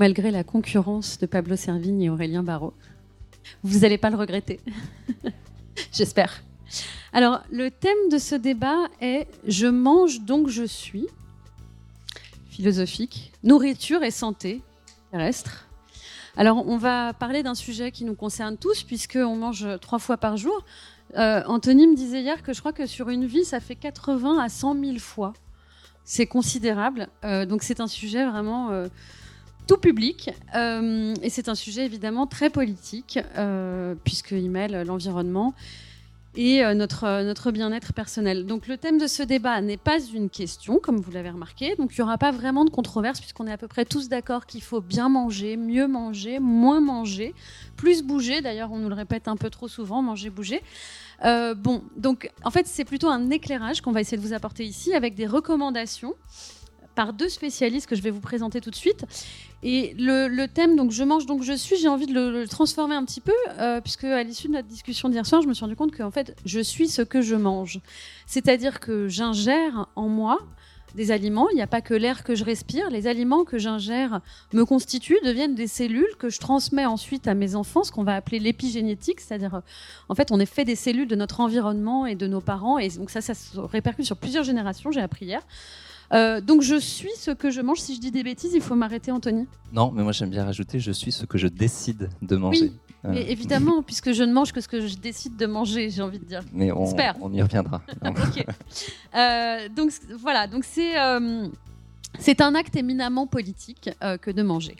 malgré la concurrence de Pablo Servigne et Aurélien Barraud. Vous n'allez pas le regretter, j'espère. Alors, le thème de ce débat est Je mange donc je suis, philosophique, nourriture et santé terrestre. Alors, on va parler d'un sujet qui nous concerne tous, puisqu'on mange trois fois par jour. Euh, Anthony me disait hier que je crois que sur une vie, ça fait 80 à 100 000 fois. C'est considérable. Euh, donc, c'est un sujet vraiment euh, tout public. Euh, et c'est un sujet évidemment très politique, euh, puisqu'il mêle l'environnement et euh, notre, notre bien-être personnel. Donc le thème de ce débat n'est pas une question, comme vous l'avez remarqué. Donc il n'y aura pas vraiment de controverse, puisqu'on est à peu près tous d'accord qu'il faut bien manger, mieux manger, moins manger, plus bouger. D'ailleurs, on nous le répète un peu trop souvent, manger, bouger. Euh, bon, donc en fait, c'est plutôt un éclairage qu'on va essayer de vous apporter ici avec des recommandations par deux spécialistes que je vais vous présenter tout de suite. Et le, thème, donc je mange, donc je suis, j'ai envie de le, transformer un petit peu, euh, puisque à l'issue de notre discussion d'hier soir, je me suis rendu compte qu'en fait, je suis ce que je mange. C'est-à-dire que j'ingère en moi des aliments, il n'y a pas que l'air que je respire, les aliments que j'ingère me constituent, deviennent des cellules que je transmets ensuite à mes enfants, ce qu'on va appeler l'épigénétique, c'est-à-dire en fait on est fait des cellules de notre environnement et de nos parents, et donc ça, ça se répercute sur plusieurs générations, j'ai appris hier. Euh, donc je suis ce que je mange. Si je dis des bêtises, il faut m'arrêter, Anthony. Non, mais moi j'aime bien rajouter je suis ce que je décide de manger. Oui, Euh, évidemment, puisque je ne mange que ce que je décide de manger, j'ai envie de dire. mais on, on y reviendra. Euh, donc voilà, donc c'est c'est un acte éminemment politique euh, que de manger.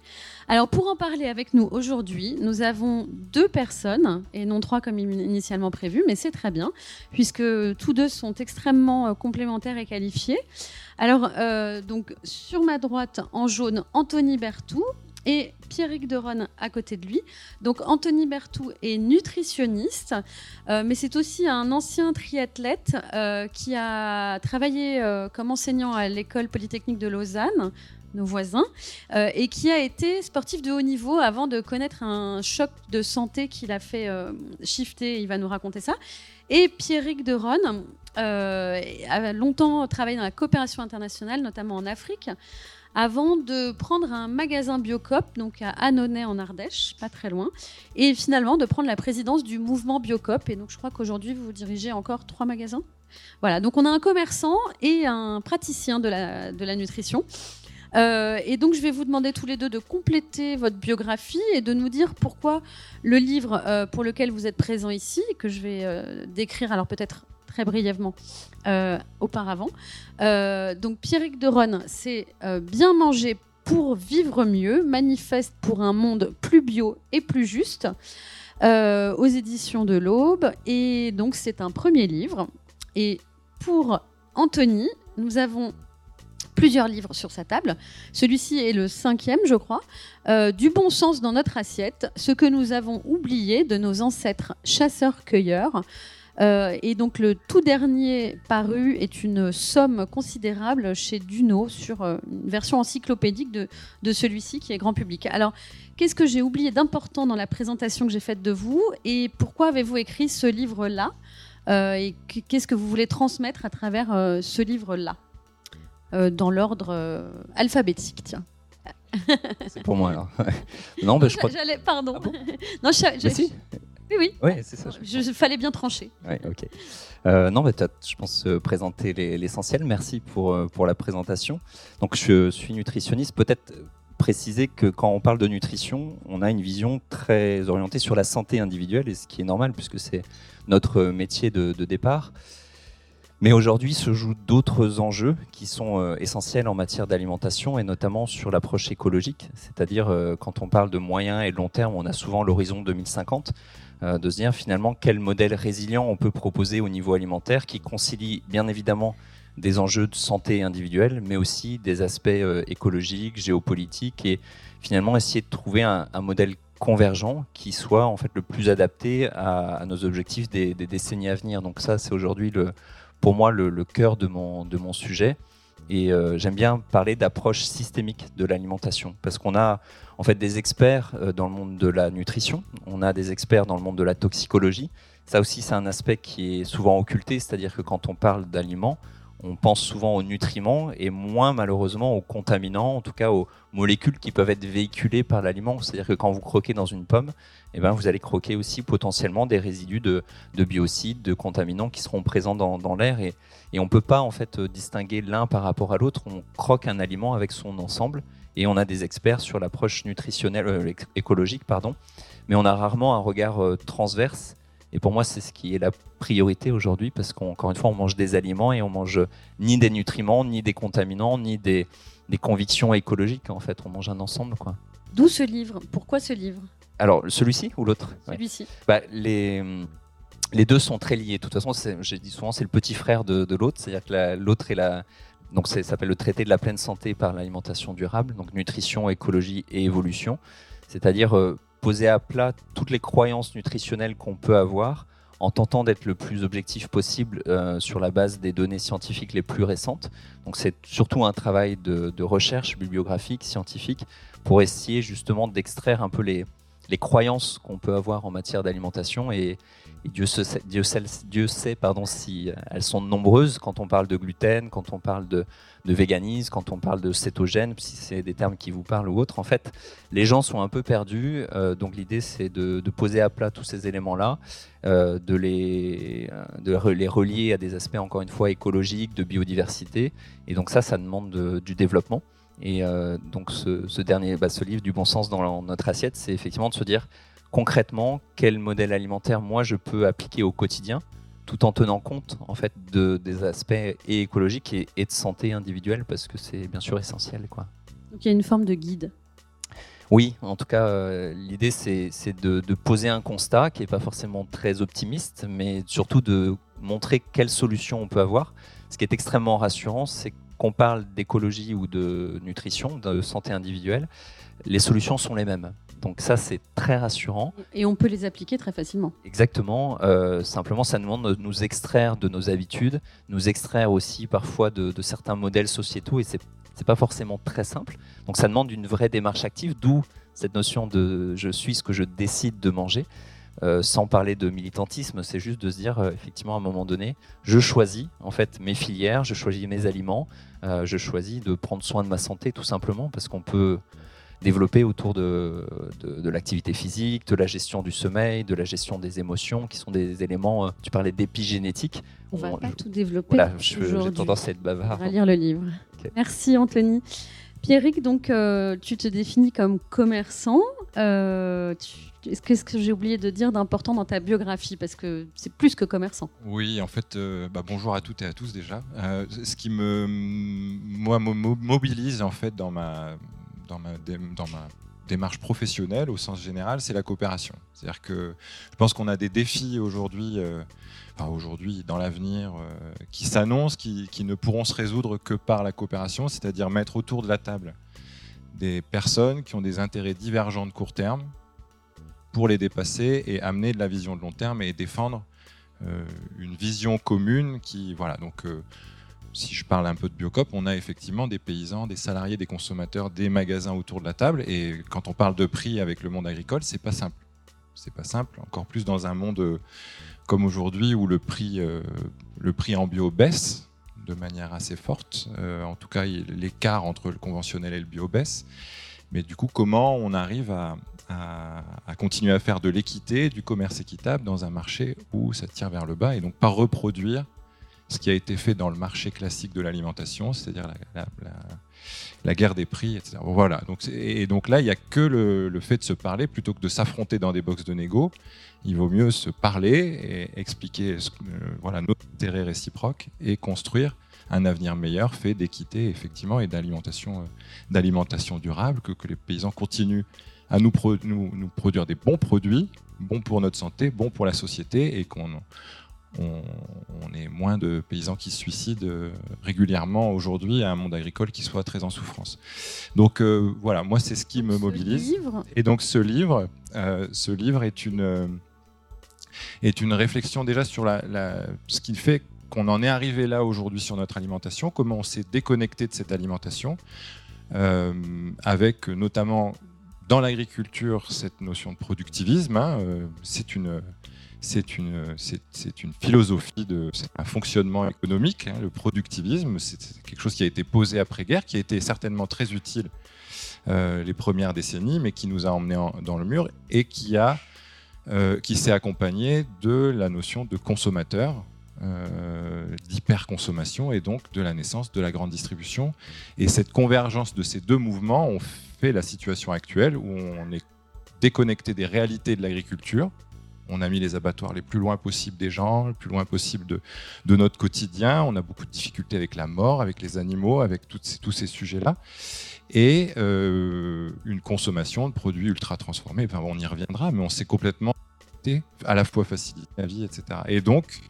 Alors pour en parler avec nous aujourd'hui, nous avons deux personnes et non trois comme in- initialement prévu, mais c'est très bien puisque tous deux sont extrêmement euh, complémentaires et qualifiés. Alors euh, donc sur ma droite en jaune, Anthony Bertou. Et Pierrick Deronne à côté de lui. Donc Anthony Bertou est nutritionniste, euh, mais c'est aussi un ancien triathlète euh, qui a travaillé euh, comme enseignant à l'école polytechnique de Lausanne, nos voisins, et qui a été sportif de haut niveau avant de connaître un choc de santé qui l'a fait shifter. Il va nous raconter ça. Et Pierrick de Ronne euh, a longtemps travaillé dans la coopération internationale, notamment en Afrique avant de prendre un magasin Biocop, donc à Annonay en Ardèche, pas très loin, et finalement de prendre la présidence du mouvement Biocop. Et donc je crois qu'aujourd'hui vous dirigez encore trois magasins. Voilà, donc on a un commerçant et un praticien de la, nutrition. Euh, et donc je vais vous demander tous les deux de compléter votre biographie et de nous dire pourquoi le livre euh, pour lequel vous êtes présent ici, que je vais euh, décrire alors peut-être très brièvement euh, auparavant. Euh, donc Pierrick de Ronne, c'est euh, bien manger pour vivre mieux, manifeste pour un monde plus bio et plus juste, aux éditions de l'Aube. Et donc c'est un premier livre. Et pour Anthony, nous avons plusieurs livres sur sa table. Celui-ci est le cinquième, je crois. Du bon sens dans notre assiette, ce que nous avons oublié de nos ancêtres chasseurs-cueilleurs. Euh, et donc le tout dernier paru est une somme considérable chez Duno sur euh, une version encyclopédique de, de celui-ci qui est grand public. Alors, qu'est-ce que j'ai oublié d'important dans la présentation que j'ai faite de vous et pourquoi avez-vous écrit ce livre-là Euh, et qu- qu'est-ce que vous voulez transmettre à travers ce livre-là dans l'ordre alphabétique, tiens. C'est pour moi alors. non, bah, je crois. pardon. Ah bon? Non, je, je- si. Oui, oui. C'est ça. je- Je, fallait bien trancher. Ouais, ok. Euh, non, mais tu as, je pense, euh, présenté les- l'essentiel. Merci pour, euh, pour la présentation. Donc, je suis nutritionniste. Peut-être préciser que quand on parle de nutrition, on a une vision très orientée sur la santé individuelle, et ce qui est normal puisque c'est notre métier de, de départ. Mais aujourd'hui se jouent d'autres enjeux qui sont euh, essentiels en matière d'alimentation et notamment sur l'approche écologique. C'est-à-dire, euh, quand on parle de moyen et de long terme, on a souvent l'horizon 2050 euh, de se dire finalement quel modèle résilient on peut proposer au niveau alimentaire qui concilie bien évidemment des enjeux de santé individuelle, mais aussi des aspects écologiques, géopolitiques, et finalement essayer de trouver un, un modèle convergent qui soit en fait le plus adapté à, nos objectifs des, décennies à venir. Donc ça, c'est aujourd'hui le, pour moi le, cœur de mon, de mon sujet. Et euh, j'aime bien parler d'approche systémique de l'alimentation parce qu'on a en fait des experts euh, dans le monde de la nutrition, on a des experts dans le monde de la toxicologie. Ça aussi, c'est un aspect qui est souvent occulté, c'est-à-dire que quand on parle d'aliments, on pense souvent aux nutriments et moins malheureusement aux contaminants, en tout cas aux molécules qui peuvent être véhiculées par l'aliment. C'est-à-dire que quand vous croquez dans une pomme, eh ben, vous allez croquer aussi potentiellement des résidus de, biocides, de contaminants qui seront présents dans, l'air et, on ne peut pas en fait distinguer l'un par rapport à l'autre. On croque un aliment avec son ensemble et on a des experts sur l'approche nutritionnelle, euh, écologique, pardon, mais on a rarement un regard euh, transverse et pour moi, c'est ce qui est la priorité aujourd'hui parce qu'encore une fois, on mange des aliments et on mange ni des nutriments, ni des contaminants, ni des, convictions écologiques. En fait, on mange un ensemble. quoi. D'où ce livre? Pourquoi ce livre? Alors, celui-ci ou l'autre? Celui-ci. Bah, les, les deux sont très liés. De toute façon, j'ai dit souvent, c'est le petit frère de, l'autre. C'est-à-dire que l'autre est la. Donc, ça s'appelle le traité de la pleine santé par l'alimentation durable, donc nutrition, écologie et évolution. C'est-à-dire euh, poser à plat toutes les croyances nutritionnelles qu'on peut avoir en tentant d'être le plus objectif possible euh, sur la base des données scientifiques les plus récentes. Donc c'est surtout un travail de, recherche bibliographique, scientifique, pour essayer justement d'extraire un peu les, les croyances qu'on peut avoir en matière d'alimentation et, Dieu, sait, Dieu, sait, Dieu sait pardon, si elles sont nombreuses quand on parle de gluten, quand on parle de, véganisme, quand on parle de cétogène, si c'est des termes qui vous parlent ou autres. En fait, les gens sont un peu perdus. Euh, donc l'idée, c'est de, poser à plat tous ces éléments-là, euh, de, les, euh, de les relier à des aspects, encore une fois, écologiques, de biodiversité. Et donc ça, ça demande du développement. Et donc ce, dernier, bah, ce livre du bon sens dans notre assiette, c'est effectivement de se dire concrètement quel modèle alimentaire moi je peux appliquer au quotidien tout en tenant compte en fait de, des aspects écologiques et, de santé individuelle parce que c'est bien sûr essentiel. Quoi. Donc il y a une forme de guide. Oui, en tout cas, euh, l'idée c'est de, de, poser un constat qui n'est pas forcément très optimiste, mais surtout de montrer quelles solutions on peut avoir. Ce qui est extrêmement rassurant, c'est qu'on parle d'écologie ou de nutrition, de santé individuelle, les solutions sont les mêmes. Donc ça, c'est très rassurant. Et on peut les appliquer très facilement. Exactement. Euh, simplement, ça demande de nous extraire de nos habitudes, nous extraire aussi parfois de, certains modèles sociétaux, et c'est n'est pas forcément très simple. Donc ça demande une vraie démarche active, d'où cette notion de je suis ce que je décide de manger. Euh, sans parler de militantisme, c'est juste de se dire euh, effectivement à un moment donné, je choisis en fait mes filières, je choisis mes aliments, je choisis de prendre soin de ma santé tout simplement parce qu'on peut développé autour de, de, l'activité physique, de la gestion du sommeil, de la gestion des émotions, qui sont des éléments, euh, tu parlais d'épigénétique. On ne va pas tout développer. Voilà, j'ai tendance à être bavard. On va lire le livre. Merci Anthony. Pierrick, donc euh, tu te définis comme commerçant. Euh, Qu'est-ce que j'ai oublié de dire d'important dans ta biographie? Parce que c'est plus que commerçant. Oui, en fait, euh, bah, bonjour à toutes et à tous déjà. ce qui me, moi, mobilise en fait dans ma, dans ma, démarche professionnelle au sens général, c'est la coopération. C'est-à-dire que je pense qu'on a des défis aujourd'hui, euh, aujourd'hui, dans l'avenir, euh, qui s'annoncent, qui, qui, ne pourront se résoudre que par la coopération, c'est-à-dire mettre autour de la table des personnes qui ont des intérêts divergents de court terme pour les dépasser et amener de la vision de long terme et défendre euh, une vision commune qui, voilà, donc si je parle un peu de Biocop, on a effectivement des paysans, des salariés, des consommateurs, des magasins autour de la table. Et quand on parle de prix avec le monde agricole, c'est pas simple. C'est pas simple, encore plus dans un monde euh, comme aujourd'hui où le prix, euh, le prix en bio baisse de manière assez forte. Euh, en tout cas, l'écart entre le conventionnel et le bio baisse. Mais du coup, comment on arrive à, continuer à faire de l'équité, du commerce équitable dans un marché où ça tire vers le bas et donc pas reproduire ce qui a été fait dans le marché classique de l'alimentation, c'est-à-dire la, guerre des prix, etc. Voilà. Et donc là, il n'y a que le, fait de se parler plutôt que de s'affronter dans des boxes de négo. Il vaut mieux se parler et expliquer euh, voilà, nos intérêts réciproques et construire un avenir meilleur fait d'équité effectivement et d'alimentation, euh, d'alimentation durable, que, les paysans continuent à nous, nous, produire des bons produits, bons pour notre santé, bons pour la société et qu'on on, est moins de paysans qui se suicident euh, régulièrement aujourd'hui à un monde agricole qui soit très en souffrance. Donc euh, voilà, moi c'est ce qui me mobilise. Et donc ce livre, euh, ce livre est une est une réflexion déjà sur la, ce qui fait qu'on en est arrivé là aujourd'hui sur notre alimentation, comment on s'est déconnecté de cette alimentation, avec notamment dans l'agriculture cette notion de productivisme. Hein, c'est une c'est une, c'est, philosophie, de, un fonctionnement économique. Hein, le productivisme, c'est quelque chose qui a été posé après-guerre, qui a été certainement très utile euh, les premières décennies, mais qui nous a emmenés dans le mur et qui, a, euh, qui s'est accompagné de la notion de consommateur, euh, d'hyperconsommation et donc de la naissance de la grande distribution. Et cette convergence de ces deux mouvements ont fait la situation actuelle où on est déconnecté des réalités de l'agriculture, on a mis les abattoirs les plus loin possible des gens, le plus loin possible de, de notre quotidien. On a beaucoup de difficultés avec la mort, avec les animaux, avec tous ces sujets-là. Et euh, une consommation de produits ultra transformés. Enfin, on y reviendra, mais on s'est complètement à la fois faciliter la vie, etc. Et donc,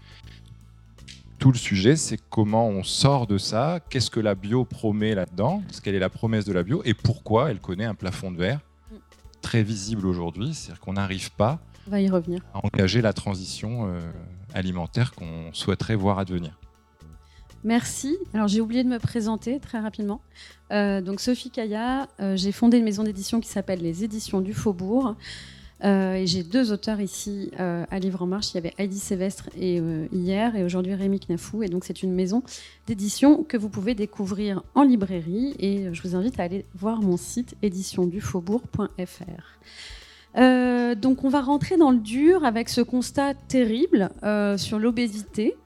tout le sujet, c'est comment on sort de ça, qu'est-ce que la bio promet là-dedans, quelle est la promesse de la bio, et pourquoi elle connaît un plafond de verre mm. très visible aujourd'hui, c'est-à-dire qu'on n'arrive pas va y revenir. À engager la transition euh, alimentaire qu'on souhaiterait voir advenir. Merci. Alors j'ai oublié de me présenter très rapidement. Euh, donc Sophie Kaya, euh, j'ai fondé une maison d'édition qui s'appelle les Éditions du Faubourg. et j'ai deux auteurs ici à Livre en Marche. Il y avait Heidi Sévestre et, hier et aujourd'hui Rémi Knafou. Et donc c'est une maison d'édition que vous pouvez découvrir en librairie. Et je vous invite à aller voir mon site éditiondufaubourg.fr. Euh, donc on va rentrer dans le dur avec ce constat terrible euh, sur l'obésité.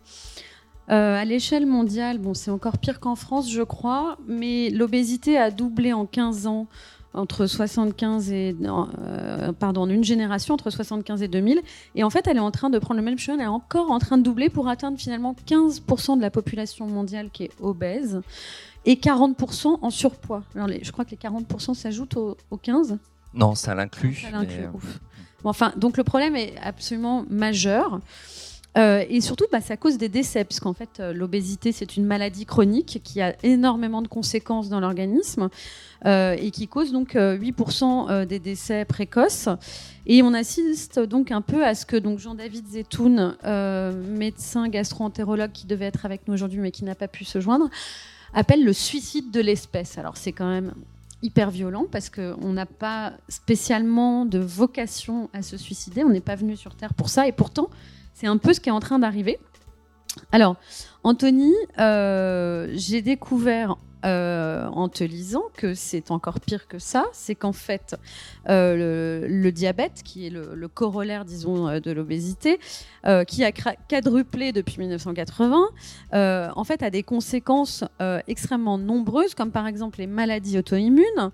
Euh, à l'échelle mondiale, bon, c'est encore pire qu'en France, je crois, mais l'obésité a doublé en 15 ans entre 75 et pardon, une génération entre 75 et 2000 et en fait elle est en train de prendre le même chemin elle est encore en train de doubler pour atteindre finalement 15% de la population mondiale qui est obèse et 40% en surpoids. Je crois que les 40% s'ajoutent aux, aux 15 non, ça l'inclut. Euh, enfin, donc le problème est absolument majeur. Euh, et surtout, bah, ça cause des décès, puisqu'en fait, euh, l'obésité, c'est une maladie chronique qui a énormément de conséquences dans l'organisme et qui cause donc 8% des décès précoces. Et on assiste donc un peu à ce que donc Jean-David Zetoun, médecin gastro-entérologue qui devait être avec nous aujourd'hui mais qui n'a pas pu se joindre, appelle le suicide de l'espèce. Alors c'est quand même hyper violent parce qu'on n'a pas spécialement de vocation à se suicider, on n'est pas venu sur Terre pour ça, et pourtant, c'est un peu ce qui est en train d'arriver. Alors, Anthony, euh, j'ai découvert euh, en te lisant que c'est encore pire que ça, c'est qu'en fait, euh, le, diabète, qui est le, corollaire, disons, euh, de l'obésité, qui a quadruplé depuis 1980, en fait, a des conséquences extrêmement nombreuses, comme par exemple les maladies auto-immunes.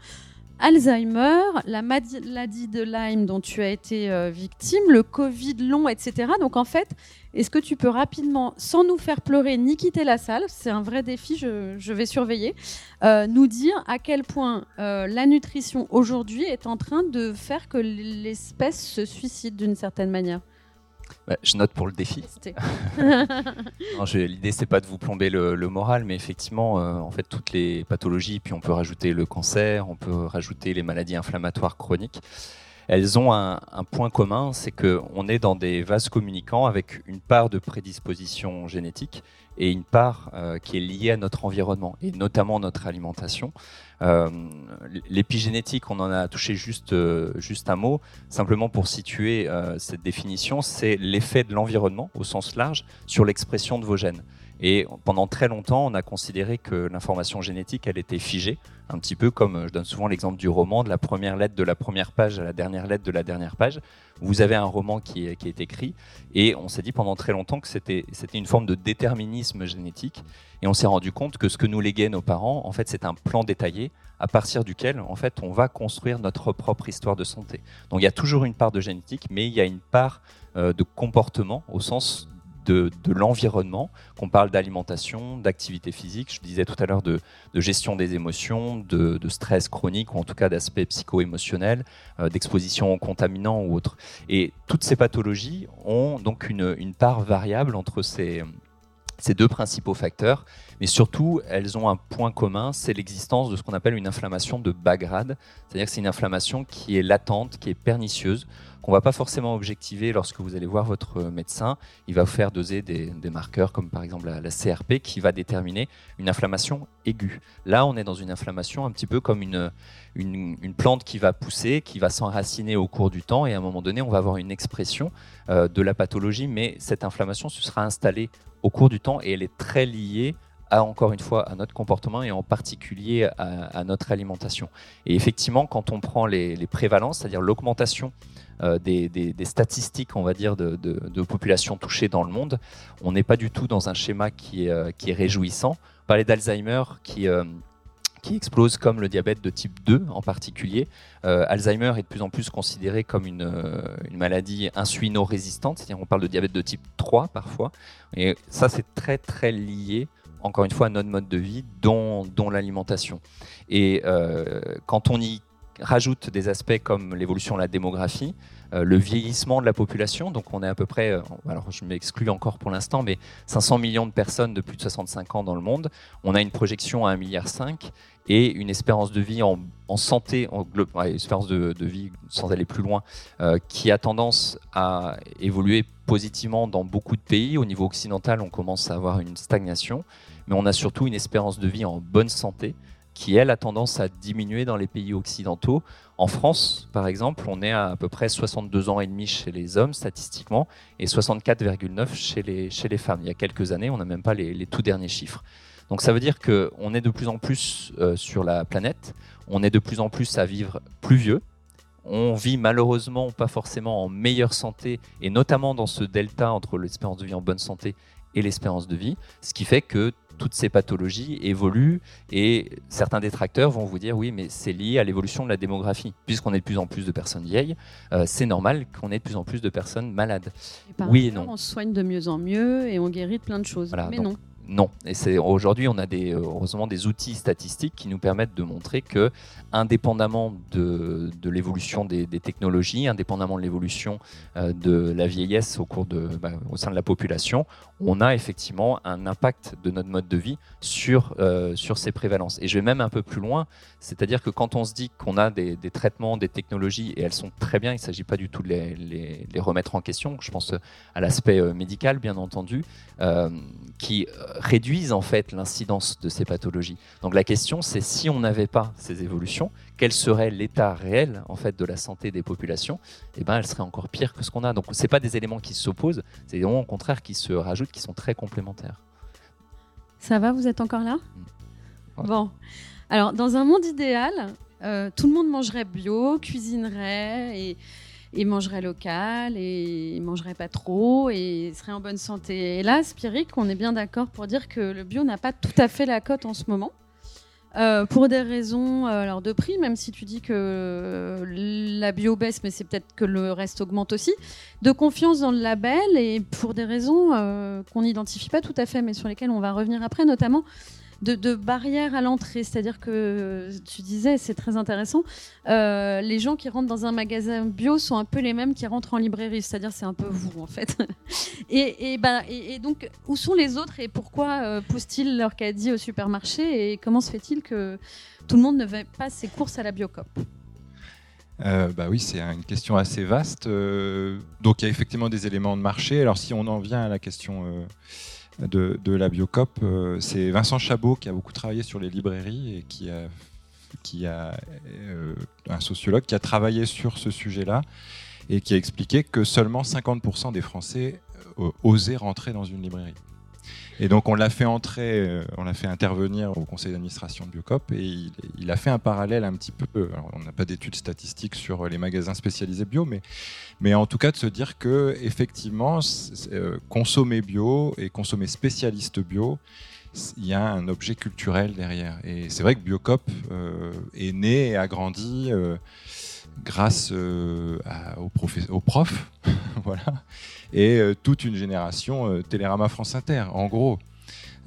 Alzheimer, la maladie de Lyme dont tu as été victime, le Covid long, etc. Donc en fait, est-ce que tu peux rapidement, sans nous faire pleurer ni quitter la salle, c'est un vrai défi, je, vais surveiller, euh, nous dire à quel point euh, la nutrition aujourd'hui est en train de faire que l'espèce se suicide d'une certaine manière? Bah, je note pour le défi. L'idée, c'est pas de vous plomber le, moral, mais effectivement, euh, en fait, toutes les pathologies, puis on peut rajouter le cancer, on peut rajouter les maladies inflammatoires chroniques. Elles ont un, point commun, c'est qu'on est dans des vases communicants avec une part de prédisposition génétique et une part euh, qui est liée à notre environnement et notamment notre alimentation. Euh, l'épigénétique, on en a touché juste, euh, juste un mot, simplement pour situer cette définition, c'est l'effet de l'environnement au sens large sur l'expression de vos gènes. Et pendant très longtemps, on a considéré que l'information génétique, elle était figée, un petit peu comme je donne souvent l'exemple du roman, de la première lettre de la première page à la dernière lettre de la dernière page. Vous avez un roman qui est, qui écrit, et on s'est dit pendant très longtemps que c'était une forme de déterminisme génétique, et on s'est rendu compte que ce que nous léguaient nos parents, en fait, c'est un plan détaillé à partir duquel, en fait, on va construire notre propre histoire de santé. Donc il y a toujours une part de génétique, mais il y a une part euh, de comportement au sens de, l'environnement, qu'on parle d'alimentation, d'activité physique, je disais tout à l'heure de, gestion des émotions, de, stress chronique ou en tout cas d'aspects psycho-émotionnels, euh, d'exposition aux contaminants ou autres. Et toutes ces pathologies ont donc une part variable entre ces, ces deux principaux facteurs, mais surtout, elles ont un point commun, c'est l'existence de ce qu'on appelle une inflammation de bas grade, c'est-à-dire que c'est une inflammation qui est latente, qui est pernicieuse, qu'on ne va pas forcément objectiver lorsque vous allez voir votre médecin. Il va vous faire doser des, marqueurs comme par exemple la, CRP qui va déterminer une inflammation aiguë. Là, on est dans une inflammation un petit peu comme une, une, plante qui va pousser, qui va s'enraciner au cours du temps et à un moment donné, on va avoir une expression euh, de la pathologie, mais cette inflammation se sera installée au cours du temps et elle est très liée à, encore une fois, à notre comportement et en particulier à, notre alimentation. Et effectivement, quand on prend les, prévalences, c'est-à-dire l'augmentation euh, des, statistiques, on va dire, de, populations touchées dans le monde, on n'est pas du tout dans un schéma qui est, euh, réjouissant. Parler d'Alzheimer qui, euh, qui explose comme le diabète de type 2 en particulier. Alzheimer est de plus en plus considéré comme une, une maladie insulino-résistante, c'est-à-dire on parle de diabète de type 3 parfois. Et ça, c'est très très lié encore une fois, notre mode de vie, dont, dont l'alimentation. Et euh, quand on y rajoute des aspects comme l'évolution de la démographie, euh, le vieillissement de la population, donc on est à peu près, euh, alors je m'exclus encore pour l'instant, mais 500 millions de personnes de plus de 65 ans dans le monde, on a une projection à 1,5 milliard et une espérance de vie en, santé, en, espérance de, vie sans aller plus loin, qui a tendance à évoluer positivement dans beaucoup de pays. Au niveau occidental, on commence à avoir une stagnation mais on a surtout une espérance de vie en bonne santé qui, elle, a tendance à diminuer dans les pays occidentaux. En France, par exemple, on est à à peu près 62 ans et demi chez les hommes statistiquement et 64,9 chez les, chez les femmes. Il y a quelques années, on n'a même pas les, tout derniers chiffres. Donc ça veut dire qu'on est de plus en plus euh, sur la planète, on est de plus en plus à vivre plus vieux, on vit malheureusement pas forcément en meilleure santé, et notamment dans ce delta entre l'espérance de vie en bonne santé et l'espérance de vie, ce qui fait que toutes ces pathologies évoluent et certains détracteurs vont vous dire oui mais c'est lié à l'évolution de la démographie. Puisqu'on est de plus en plus de personnes vieilles, euh, c'est normal qu'on ait de plus en plus de personnes malades. oui et non. On se soigne de mieux en mieux et on guérit de plein de choses. mais non non. Et c'est aujourd'hui, on a des, heureusement des outils statistiques qui nous permettent de montrer que, indépendamment de, l'évolution des, technologies, indépendamment de l'évolution euh, de la vieillesse au cours de, bah, au sein de la population, on a effectivement un impact de notre mode de vie sur, euh, sur ces prévalences. Et je vais même un peu plus loin, c'est-à-dire que quand on se dit qu'on a des, traitements, des technologies, et elles sont très bien, il ne s'agit pas du tout de les, remettre en question, je pense à l'aspect euh, médical, bien entendu, qui réduisent en fait l'incidence de ces pathologies. Donc la question, c'est si on n'avait pas ces évolutions, quel serait l'état réel en fait de la santé des populations? Eh ben, elle serait encore pire que ce qu'on a. Donc c'est pas des éléments qui s'opposent, c'est des éléments au contraire qui se rajoutent, qui sont très complémentaires. Ça va, vous êtes encore là? Bon. Alors, dans un monde idéal, euh, tout le monde mangerait bio, cuisinerait et il mangerait local et il mangerait pas trop et serait en bonne santé. Et là, Spirik, on est bien d'accord pour dire que le bio n'a pas tout à fait la cote en ce moment. Euh, pour des raisons euh, alors de prix, même si tu dis que la bio baisse, mais c'est peut-être que le reste augmente aussi, de confiance dans le label et pour des raisons euh, qu'on n'identifie pas tout à fait, mais sur lesquelles on va revenir après, notamment de, barrières à l'entrée. C'est-à-dire que tu disais, c'est très intéressant, euh, les gens qui rentrent dans un magasin bio sont un peu les mêmes qui rentrent en librairie. C'est-à-dire, c'est un peu vous, en fait. et, et, et, donc, où sont les autres et pourquoi euh, poussent-ils leur caddie au supermarché et comment se fait-il que tout le monde ne va pas ses courses à la Biocop? Euh, bah oui, c'est une question assez vaste. donc il y a effectivement des éléments de marché. Alors si on en vient à la question de, la Biocop. Euh, c'est Vincent Chabot qui a beaucoup travaillé sur les librairies et qui a, qui a euh, un sociologue qui a travaillé sur ce sujet-là et qui a expliqué que seulement 50% des Français euh, osaient rentrer dans une librairie. Et donc on l'a fait entrer, euh, on l'a fait intervenir au conseil d'administration de Biocop et il, a fait un parallèle un petit peu. on n'a pas d'études statistiques sur les magasins spécialisés bio, mais, mais en tout cas de se dire que effectivement euh, consommer bio et consommer spécialiste bio, il y a un objet culturel derrière. Et c'est vrai que Biocop euh, est né et a grandi grâce aux, profs, voilà, et toute une génération Télérama France Inter, en gros.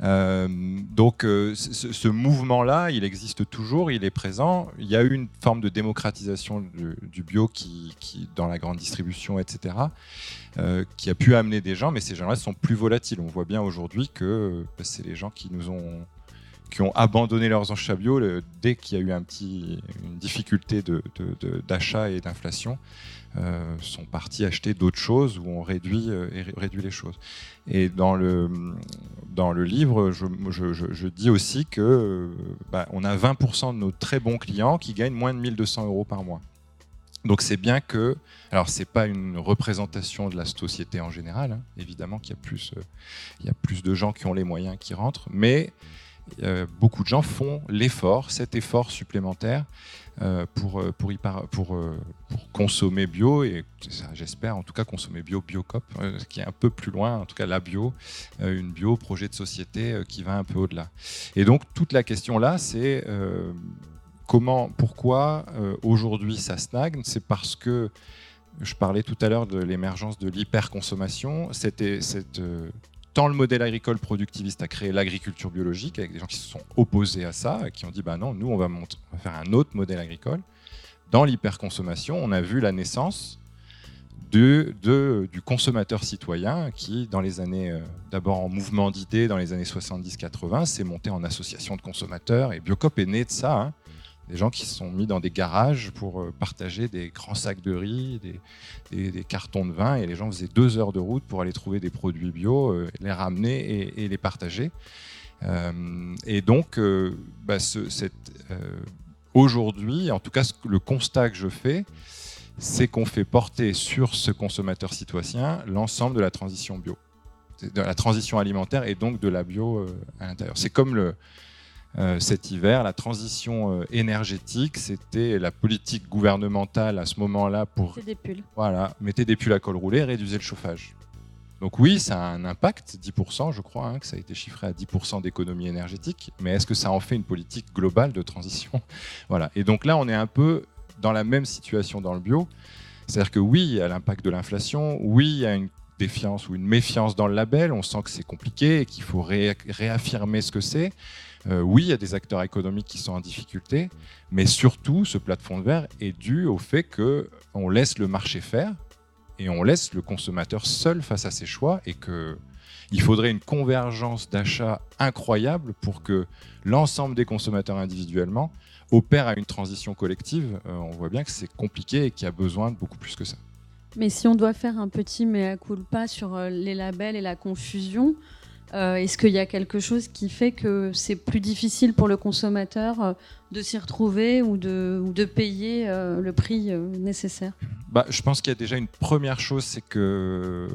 Euh, donc euh, ce, mouvement-là, il existe toujours, il est présent. Il y a eu une forme de démocratisation du, bio qui, dans la grande distribution, etc., euh, qui a pu amener des gens, mais ces gens-là sont plus volatiles. On voit bien aujourd'hui que c'est les gens qui nous ont qui ont abandonné leurs bio dès qu'il y a eu un petit, une difficulté d'achat de, et d'inflation. Euh, sont partis acheter d'autres choses ou ont réduit, euh, réduit les choses. Et dans le, dans le livre, je, je, dis aussi que bah, on a 20% de nos très bons clients qui gagnent moins de 1200 euros par mois. Donc c'est bien que, alors c'est pas une représentation de la société en général, hein, évidemment qu'il y a plus, euh, y a plus de gens qui ont les moyens qui rentrent, mais beaucoup de gens font l'effort, cet effort supplémentaire euh, euh, pour, euh, pour, consommer bio, et j'espère en tout cas consommer bio Biocop, qui est un peu plus loin, en tout cas la bio, une bio projet de société qui va un peu au-delà. Et donc toute la question là, c'est comment, pourquoi aujourd'hui ça stagne? C'est parce que je parlais tout à l'heure de l'émergence de l'hyperconsommation, c'était cette tant le modèle agricole productiviste a créé l'agriculture biologique, avec des gens qui se sont opposés à ça, qui ont dit bah non, nous on va, faire un autre modèle agricole. Dans l'hyperconsommation, on a vu la naissance du consommateur citoyen qui, dans les années, euh, d'abord en mouvement d'idées, dans les années 70-80, s'est monté en association de consommateurs. Et Biocop est né de ça. Hein des gens qui se sont mis dans des garages pour euh, partager des grands sacs de riz, des, cartons de vin, et les gens faisaient deux heures de route pour aller trouver des produits bio, euh, les ramener et, les partager. Euh, et donc, bah, aujourd'hui, en tout cas, le constat que je fais, c'est qu'on fait porter sur ce consommateur citoyen l'ensemble de la transition bio, de la transition alimentaire et donc de la bio à l'intérieur. C'est comme le, cet hiver. La transition euh, énergétique, c'était la politique gouvernementale à ce moment-là pour. des pulls. Voilà, mettez des pulls à col roulé, réduisez le chauffage. Donc oui, ça a un impact, 10%, je crois, hein, que ça a été chiffré à 10% d'économie énergétique, mais est-ce que ça en fait une politique globale de transition? Voilà. Et donc là, on est un peu dans la même situation dans le bio. C'est-à-dire que oui, il y a l'impact de l'inflation, oui, il y a une défiance ou une méfiance dans le label, on sent que c'est compliqué et qu'il faut réaffirmer ce que c'est. Euh, oui, il y a des acteurs économiques qui sont en difficulté, mais surtout, ce plafond de verre est dû au fait qu'on laisse le marché faire et on laisse le consommateur seul face à ses choix et qu'il faudrait une convergence d'achat incroyable pour que l'ensemble des consommateurs individuellement opèrent à une transition collective. Euh, on voit bien que c'est compliqué et qu'il y a besoin de beaucoup plus que ça. Mais si on doit faire un petit mea culpa sur euh, les labels et la confusion, euh, est-ce qu'il y a quelque chose qui fait que c'est plus difficile pour le consommateur euh, de s'y retrouver ou de, payer euh, le prix nécessaire? Bah, Je pense qu'il y a déjà une première chose, c'est que,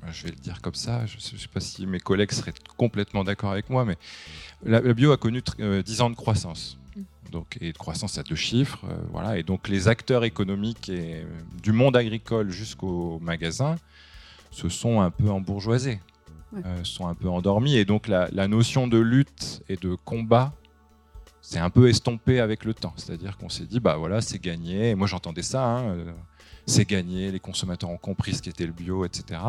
bah, je vais le dire comme ça, je ne sais pas si mes collègues seraient complètement d'accord avec moi, mais la, bio a connu 10 ans de croissance. Mm. Donc, et de croissance à deux chiffres, voilà. Et donc les acteurs économiques et, du monde agricole jusqu'au magasin se sont un peu embourgeoisés. Euh, sont un peu endormis. Et donc la, notion de lutte et de combat c'est un peu estompé avec le temps. C'est-à-dire qu'on s'est dit, bah voilà, c'est gagné. Moi, j'entendais ça, hein, euh, c'est gagné, les consommateurs ont compris ce qu'était le bio, etc.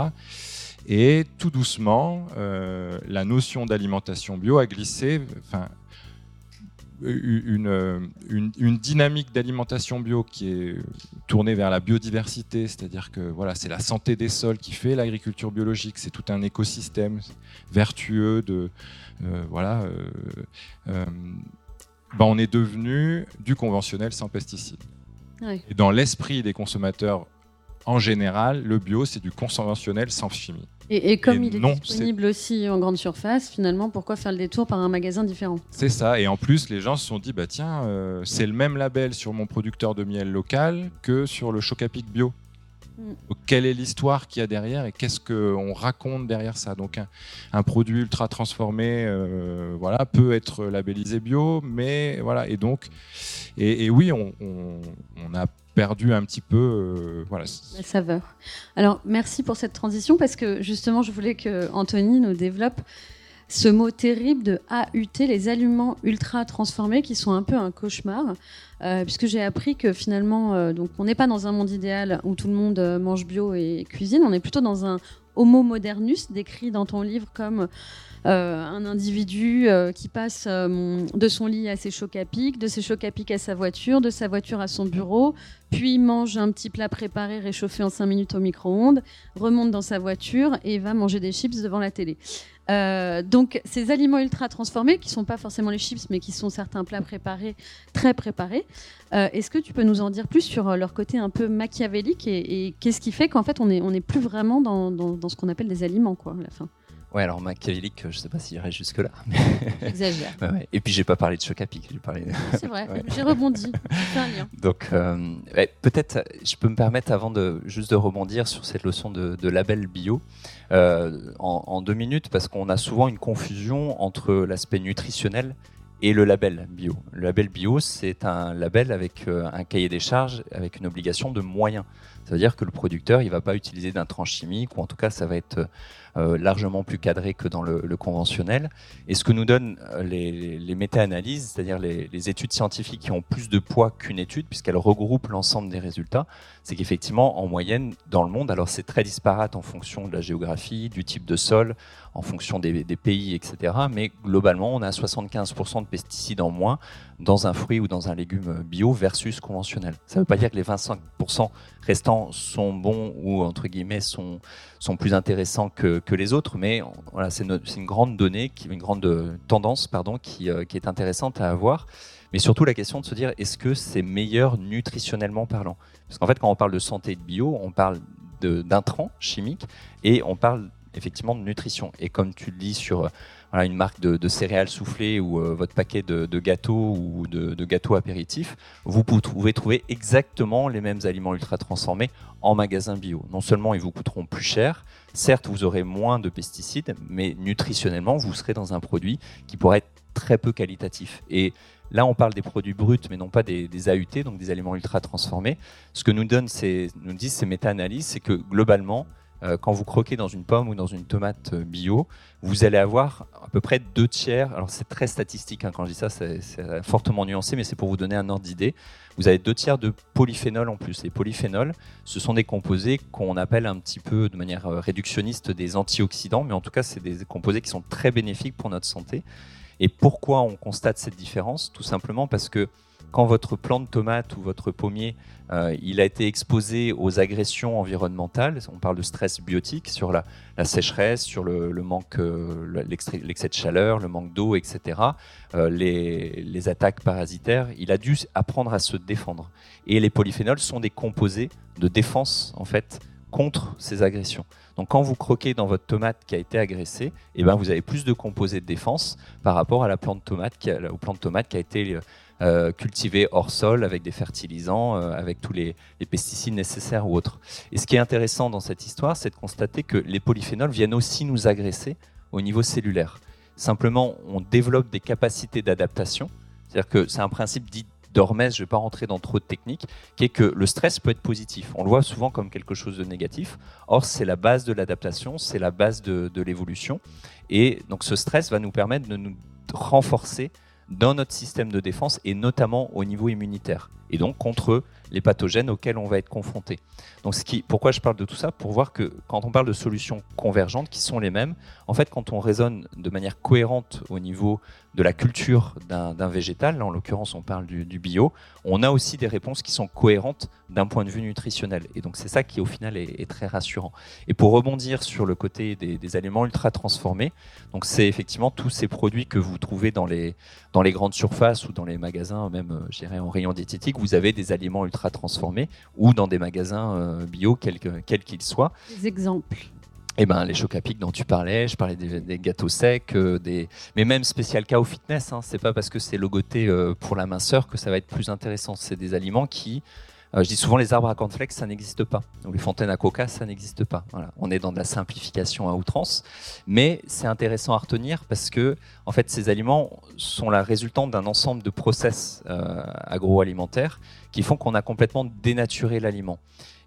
Et tout doucement, euh, la notion d'alimentation bio a glissé. Une, une, dynamique d'alimentation bio qui est tournée vers la biodiversité, c'est-à-dire que voilà, c'est la santé des sols qui fait l'agriculture biologique, c'est tout un écosystème vertueux de euh, voilà. Euh, euh, ben on est devenu du conventionnel sans pesticides. Et dans l'esprit des consommateurs en général, le bio, c'est du conventionnel sans chimie. Et, comme il est disponible aussi en grande surface, finalement, pourquoi faire le détour par un magasin différent? C'est ça. Et en plus, les gens se sont dit, bah tiens, euh, c'est le même label sur mon producteur de miel local que sur le Chocapic bio. Mm. quelle est l'histoire qu'il y a derrière et qu'est-ce qu'on raconte derrière ça? Donc un, produit ultra transformé, euh, voilà, peut être labellisé bio, mais voilà. Et donc, et, oui, on, on a perdu un petit peu euh, voilà. la saveur. Alors merci pour cette transition parce que justement je voulais que Anthony nous développe ce mot terrible de AUT, les aliments ultra transformés, qui sont un peu un cauchemar, euh, puisque j'ai appris que finalement, euh, donc on n'est pas dans un monde idéal où tout le monde mange bio et cuisine, on est plutôt dans un homo modernus, décrit dans ton livre comme un individu qui passe de son lit à ses chocs à pic, de ses chocs à pic à sa voiture, de sa voiture à son bureau, puis mange un petit plat préparé réchauffé en 5 minutes au micro-ondes, remonte dans sa voiture et va manger des chips devant la télé. Euh, donc ces aliments ultra transformés, qui sont pas forcément les chips, mais qui sont certains plats préparés, très préparés, euh, est-ce que tu peux nous en dire plus sur euh, leur côté un peu machiavélique et, qu'est-ce qui fait qu'en fait on n'est est plus vraiment dans, dans, ce qu'on appelle des aliments quoi, à la fin? Ouais, alors machiavélique, je sais pas s'il irait jusque-là. Exagère. Et puis j'ai pas parlé de choc à pic, j'ai parlé. C'est vrai, j'ai rebondi. un lien. Donc peut-être, je peux me permettre avant de juste de rebondir sur cette leçon de, de label bio. Euh, en, deux minutes parce qu'on a souvent une confusion entre l'aspect nutritionnel et le label bio. Le label bio, c'est un label avec euh, un cahier des charges, avec une obligation de moyens. Ça veut dire que le producteur, il va pas utiliser d'intrants chimiques, ou en tout cas, ça va être euh, largement plus cadré que dans le, conventionnel. Et ce que nous donnent euh, les, méta-analyses, c'est-à-dire les, les, études scientifiques qui ont plus de poids qu'une étude, puisqu'elles regroupent l'ensemble des résultats, c'est qu'effectivement, en moyenne, dans le monde, alors c'est très disparate en fonction de la géographie, du type de sol, en fonction des, pays, etc. Mais globalement, on a 75% de pesticides en moins dans un fruit ou dans un légume bio versus conventionnel. Ça ne veut pas dire que les 25% restants sont bons ou entre guillemets sont, sont plus intéressants que, que les autres, mais voilà, c'est une, grande donnée, une grande tendance pardon, qui, euh, qui est intéressante à avoir. Mais surtout la question de se dire est-ce que c'est meilleur nutritionnellement parlant? Parce qu'en fait, quand on parle de santé et de bio, on parle d'intrants chimiques et on parle effectivement de nutrition. Et comme tu le dis sur une marque de, céréales soufflées ou euh, votre paquet de, gâteaux ou de, gâteaux apéritifs, vous pouvez trouver exactement les mêmes aliments ultra transformés en magasin bio. Non seulement ils vous coûteront plus cher, certes vous aurez moins de pesticides, mais nutritionnellement vous serez dans un produit qui pourrait être très peu qualitatif. Et Là, on parle des produits bruts, mais non pas des, AUT, donc des aliments ultra transformés. Ce que nous, nous disent ces méta-analyses, c'est que globalement, euh, quand vous croquez dans une pomme ou dans une tomate euh, bio, vous allez avoir à peu près deux tiers. Alors c'est très statistique hein, quand je dis ça, c'est fortement nuancé, mais c'est pour vous donner un ordre d'idée. Vous avez deux tiers de polyphénol en plus. Les polyphénols, ce sont des composés qu'on appelle un petit peu de manière euh, réductionniste des antioxydants, mais en tout cas, c'est des composés qui sont très bénéfiques pour notre santé. Et pourquoi on constate cette différence? Tout simplement parce que quand votre plant de tomate ou votre pommier euh, il a été exposé aux agressions environnementales, on parle de stress biotique sur la, sécheresse, sur le, manque, euh, l'excès de chaleur, le manque d'eau, etc., euh, les, attaques parasitaires, il a dû apprendre à se défendre. Et les polyphénols sont des composés de défense en fait contre ces agressions. Donc quand vous croquez dans votre tomate qui a été agressée, eh ben, vous avez plus de composés de défense par rapport à la plante tomate au plant de tomate qui a été euh, cultivée hors sol avec des fertilisants, euh, avec tous les, pesticides nécessaires ou autres. Et ce qui est intéressant dans cette histoire, c'est de constater que les polyphénols viennent aussi nous agresser au niveau cellulaire. Simplement, on développe des capacités d'adaptation. C'est-à-dire que c'est un principe dit d'Hormèse, je ne vais pas rentrer dans trop de techniques, qui est que le stress peut être positif. On le voit souvent comme quelque chose de négatif. Or, c'est la base de l'adaptation, c'est la base de l'évolution. Et donc, ce stress va nous permettre de nous renforcer dans notre système de défense et notamment au niveau immunitaire et donc contre les pathogènes auxquels on va être confronté. Donc, ce qui, pourquoi je parle de tout ça? Pour voir que quand on parle de solutions convergentes qui sont les mêmes, en fait, quand on raisonne de manière cohérente au niveau de la culture d'un végétal, en l'occurrence on parle du, bio, on a aussi des réponses qui sont cohérentes d'un point de vue nutritionnel. Et donc c'est ça qui au final est, très rassurant. Et pour rebondir sur le côté des, aliments ultra transformés, donc c'est effectivement tous ces produits que vous trouvez dans les, dans les grandes surfaces ou dans les magasins, même euh, je dirais en rayon diététique, vous avez des aliments ultra transformés ou dans des magasins euh, bio, quels qu'ils soient. Des exemples eh ben, les chocs à pic dont tu parlais, je parlais des, gâteaux secs, euh, des... mais même spécial cas au fitness, hein, c'est pas parce que c'est logoté euh, pour la minceur que ça va être plus intéressant. C'est des aliments qui je dis souvent les arbres à cornflakes, ça n'existe pas. Les fontaines à coca, ça n'existe pas. On est dans de la simplification à outrance. Mais c'est intéressant à retenir parce que en fait, ces aliments sont la résultante d'un ensemble de process agroalimentaires qui font qu'on a complètement dénaturé l'aliment.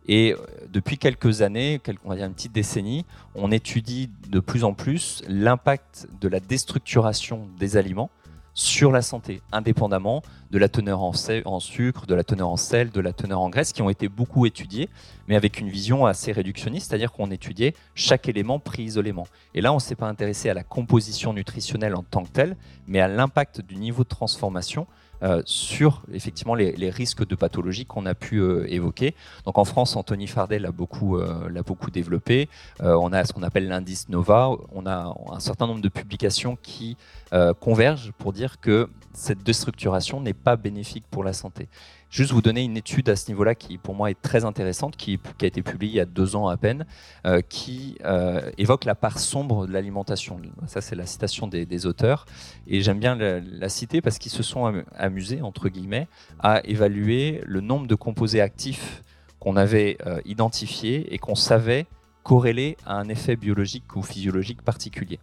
Et euh, depuis quelques années, on va dire une petite décennie, on étudie de plus en plus l'impact de la déstructuration des aliments sur la santé, indépendamment de la teneur en, sucre, de la teneur en sel, de la teneur en graisse, qui ont été beaucoup étudiés, mais avec une vision assez réductionniste, c'est-à-dire qu'on étudiait chaque élément pris isolément. Et là, on ne s'est pas intéressé à la composition nutritionnelle en tant que telle, mais à l'impact du niveau de transformation euh, sur effectivement les, risques de pathologie qu'on a pu euh, évoquer. Donc en France, Anthony Fardel l'a beaucoup, euh, l'a beaucoup développé. on a ce qu'on appelle l'indice Nova. On a un certain nombre de publications qui convergent pour dire que cette déstructuration n'est pas bénéfique pour la santé. Juste vous donner une étude à ce niveau-là qui, pour moi, est très intéressante, qui, a été publiée il y a deux ans à peine, euh, qui euh, évoque la part sombre de l'alimentation. Ça, c'est la citation des, auteurs. Et j'aime bien la, citer parce qu'ils se sont amusés, entre guillemets, à évaluer le nombre de composés actifs qu'on avait euh, identifiés et qu'on savait corréler à un effet biologique ou physiologique particulier.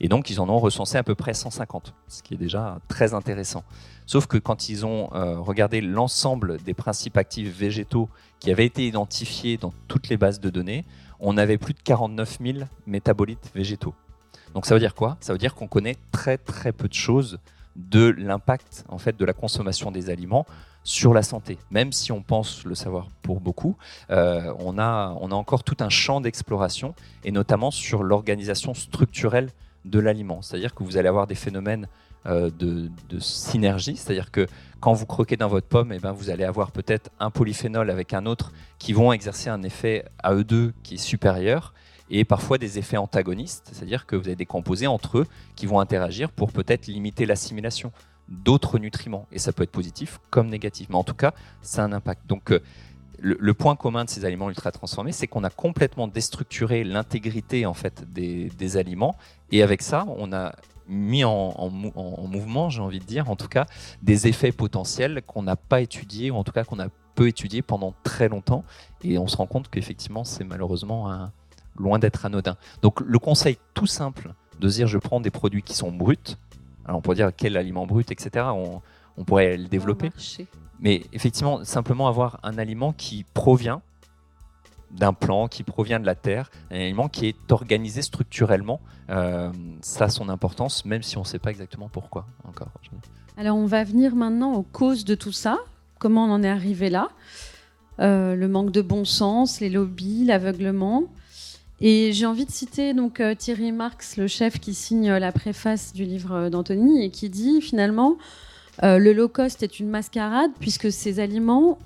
Et donc, ils en ont recensé à peu près 150, ce qui est déjà très intéressant. Sauf que quand ils ont euh, regardé l'ensemble des principes actifs végétaux qui avaient été identifiés dans toutes les bases de données, on avait plus de 49 000 métabolites végétaux. Donc ça veut dire quoi? Ça veut dire qu'on connaît très très peu de choses de l'impact en fait de la consommation des aliments sur la santé. Même si on pense le savoir pour beaucoup, euh, on, a, on a encore tout un champ d'exploration et notamment sur l'organisation structurelle de l'aliment. C'est-à-dire que vous allez avoir des phénomènes euh, de, synergie, c'est-à-dire que quand vous croquez dans votre pomme, et eh ben, vous allez avoir peut-être un polyphénol avec un autre qui vont exercer un effet à eux deux qui est supérieur, et parfois des effets antagonistes, c'est-à-dire que vous avez des composés entre eux qui vont interagir pour peut-être limiter l'assimilation d'autres nutriments, et ça peut être positif comme négatif, mais en tout cas, ça un impact. Donc, euh, le, point commun de ces aliments ultra transformés, c'est qu'on a complètement déstructuré l'intégrité en fait des, aliments, et avec ça, on a mis en, mouvement, j'ai envie de dire, en tout cas, des effets potentiels qu'on n'a pas étudiés, ou en tout cas qu'on a peu étudiés pendant très longtemps, et on se rend compte qu'effectivement, c'est malheureusement loin d'être anodin. Donc le conseil tout simple de dire je prends des produits qui sont bruts, alors on pourrait dire quel aliment brut, etc. On, on pourrait le développer. Mais effectivement, simplement avoir un aliment qui provient d'un plan, qui provient de la terre, un aliment qui est organisé structurellement, euh, ça a son importance, même si on ne sait pas exactement pourquoi encore. Alors on va venir maintenant aux causes de tout ça, comment on en est arrivé là, euh, le manque de bon sens, les lobbies, l'aveuglement. Et j'ai envie de citer donc euh, Thierry Marx, le chef qui signe la préface du livre d'Anthony et qui dit finalement euh, le low cost est une mascarade puisque ces aliments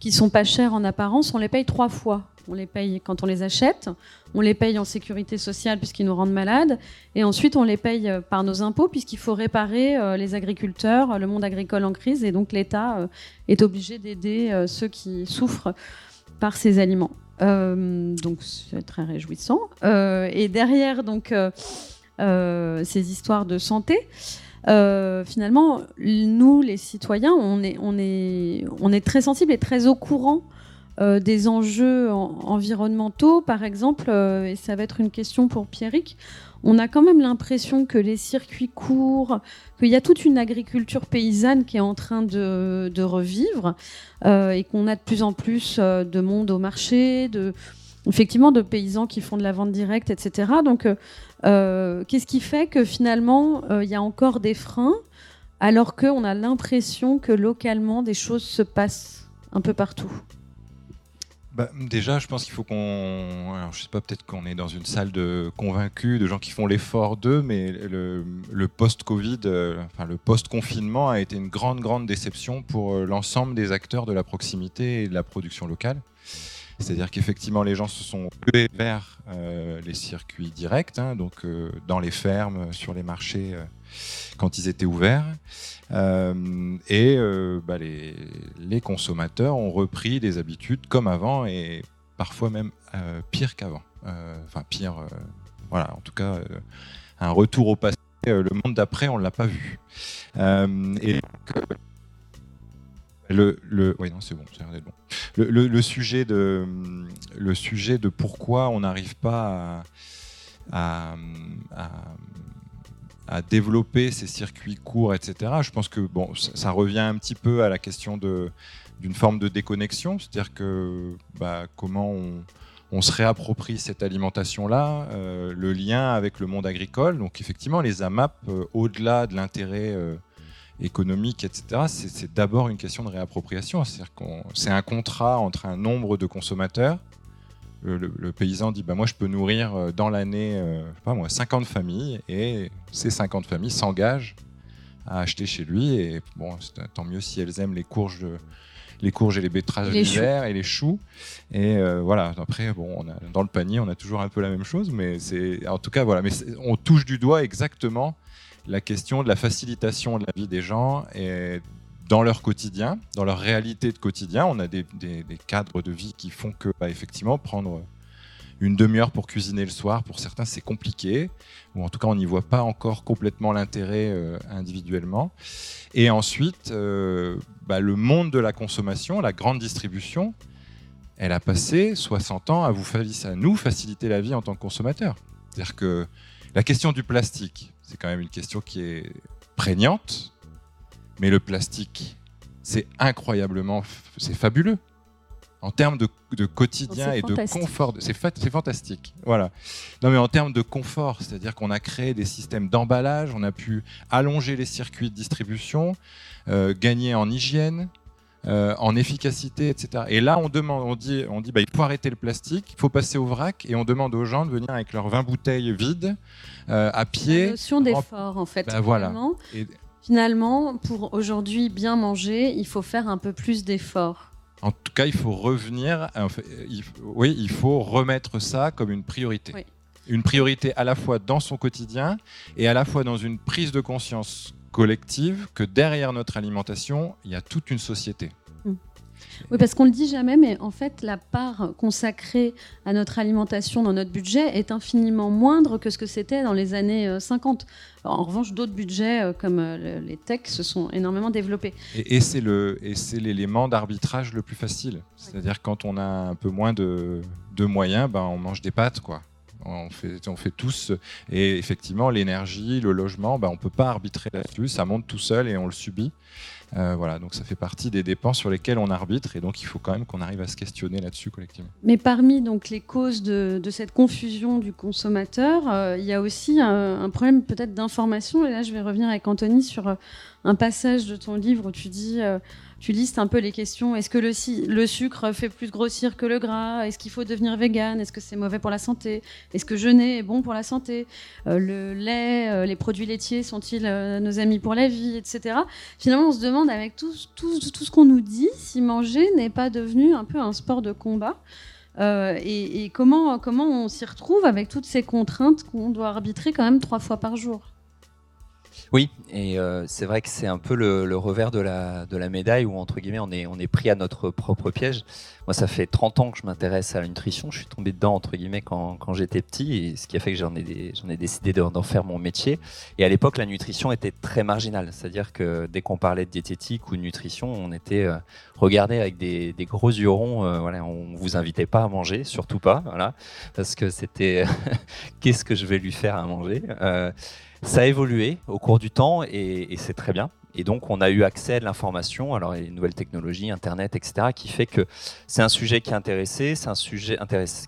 qui sont pas chers en apparence, on les paye trois fois. On les paye quand on les achète, on les paye en sécurité sociale puisqu'ils nous rendent malades, et ensuite on les paye euh, par nos impôts puisqu'il faut réparer euh, les agriculteurs, le monde agricole en crise, et donc l'État est obligé d'aider ceux qui souffrent par ces aliments. donc c'est très réjouissant. et derrière donc ces histoires de santé, euh, finalement, nous, les citoyens, on est, très sensibles et très au courant euh, des enjeux environnementaux, par exemple, euh, et ça va être une question pour Pierrick. On a quand même l'impression que les circuits courts, qu'il y a toute une agriculture paysanne qui est en train de, de revivre, et qu'on a de plus en plus de monde au marché, de, effectivement de paysans qui font de la vente directe, etc. Donc, euh, euh, qu'est-ce qui fait que finalement, euh, il y a encore des freins, alors qu'on a l'impression que localement, des choses se passent un peu partout? Bah, déjà, je pense qu'il faut qu'on. Alors, je sais pas, peut-être qu'on est dans une salle de convaincus, de gens qui font l'effort d'eux, mais le, post-Covid, le post-confinement a été une grande, grande déception pour l'ensemble des acteurs de la proximité et de la production locale. C'est-à-dire qu'effectivement, les gens se sont rués vers euh, les circuits directs, hein, donc euh, dans les fermes, sur les marchés, euh, quand ils étaient ouverts. et bah, les, consommateurs ont repris des habitudes comme avant et parfois même pire qu'avant. Enfin, pire, voilà, en tout cas, un retour au passé. le monde d'après, on ne l'a pas vu. et Le, le, oui, non, bon, bon. Le, le, sujet de, le sujet de pourquoi on n'arrive pas à, à, développer ces circuits courts, etc. Je pense que bon, ça, revient un petit peu à la question d'une forme de déconnexion, c'est-à-dire que bah, comment on, on, se réapproprie cette alimentation-là, euh, le lien avec le monde agricole. Donc effectivement, les AMAP, euh, au-delà de l'intérêt euh, économique, etc., c'est d'abord une question de réappropriation. C'est un contrat entre un nombre de consommateurs. Le, paysan dit bah, Moi, je peux nourrir euh, dans l'année euh, moi, 50 familles, et ces 50 familles s'engagent à acheter chez lui. Et bon, tant mieux si elles aiment les courges. les courges et les betterages d'hiver et les choux. Et euh, voilà, après, bon, on a, dans le panier, on a toujours un peu la même chose, mais c'est, en tout cas, voilà, mais on touche du doigt exactement la question de la facilitation de la vie des gens et dans leur quotidien, dans leur réalité de quotidien. On a des, cadres de vie qui font que, bah, effectivement, prendre une demi-heure pour cuisiner le soir, pour certains, c'est compliqué, ou en tout cas, on n'y voit pas encore complètement l'intérêt euh, individuellement. Et ensuite, euh, bah, le monde de la consommation, la grande distribution, elle a passé 60 ans à, vous, à nous faciliter la vie en tant que consommateurs. C'est-à-dire que la question du plastique, c'est quand même une question qui est prégnante, mais le plastique, c'est incroyablement, c'est fabuleux. En termes de, quotidien et de confort, c'est fantastique. Voilà. Non, mais en termes de confort, c'est-à-dire qu'on a créé des systèmes d'emballage, on a pu allonger les circuits de distribution, euh, gagner en hygiène, euh, en efficacité, etc. Et là, on demande, on dit, on dit, bah, il faut arrêter le plastique, il faut passer au vrac, et on demande aux gens de venir avec leurs 20 bouteilles vides euh, à pied. La notion d'effort, en fait. Bah, voilà. Finalement, pour aujourd'hui bien manger, il faut faire un peu plus d'efforts. En tout cas, il faut revenir. oui, il faut remettre ça comme une priorité. Une priorité à la fois dans son quotidien et à la fois dans une prise de conscience collective que derrière notre alimentation, il y a toute une société. Mm. Oui, parce qu'on ne le dit jamais, mais en fait, la part consacrée à notre alimentation dans notre budget est infiniment moindre que ce que c'était dans les années 50. Euh, en revanche, d'autres budgets euh, comme euh, les techs se sont énormément développés. Et, c'est l'élément d'arbitrage le plus facile. C'est-à-dire quand on a un peu moins de, de moyens, ben, on mange des pâtes, quoi. On fait, on fait tous. Et effectivement, l'énergie, le logement, ben, on ne peut pas arbitrer là-dessus. Ça monte tout seul et on le subit. Euh, voilà, donc ça fait partie des dépenses sur lesquelles on arbitre et donc il faut quand même qu'on arrive à se questionner là-dessus collectivement. Mais parmi donc les causes de, cette confusion du consommateur, euh, il y a aussi un, un problème peut-être d'information. Et là, je vais revenir avec Anthony sur euh, un passage de ton livre où tu dis tu listes un peu les questions. Est-ce que le, sucre fait plus grossir que le gras? Est-ce qu'il faut devenir vegan? Est-ce que c'est mauvais pour la santé? Est-ce que jeûner est bon pour la santé? Euh, Le lait, euh, les produits laitiers sont-ils euh, nos amis pour la vie, etc. Finalement, on se demande avec tout, ce qu'on nous dit si manger n'est pas devenu un peu un sport de combat. Et, comment on s'y retrouve avec toutes ces contraintes qu'on doit arbitrer quand même trois fois par jour? Oui, et euh, c'est vrai que c'est un peu le, revers de la, de la médaille où, entre guillemets, on est, on est pris à notre propre piège. Moi, ça fait 30 ans que je m'intéresse à la nutrition. Je suis tombé dedans, entre guillemets, quand, quand j'étais petit, et ce qui a fait que j'en ai, ai décidé d'en faire mon métier. Et à l'époque, la nutrition était très marginale. C'est-à-dire que dès qu'on parlait de diététique ou de nutrition, on était euh, regardé avec des, des, gros yeux ronds. Euh, voilà, on vous invitait pas à manger, surtout pas, voilà, parce que c'était qu'est-ce que je vais lui faire à manger ça a évolué au cours du temps et, c'est très bien. Et donc, on a eu accès à l'information, alors les nouvelles technologies, Internet, etc., qui fait que c'est un sujet qui est intéressé, c'est un sujet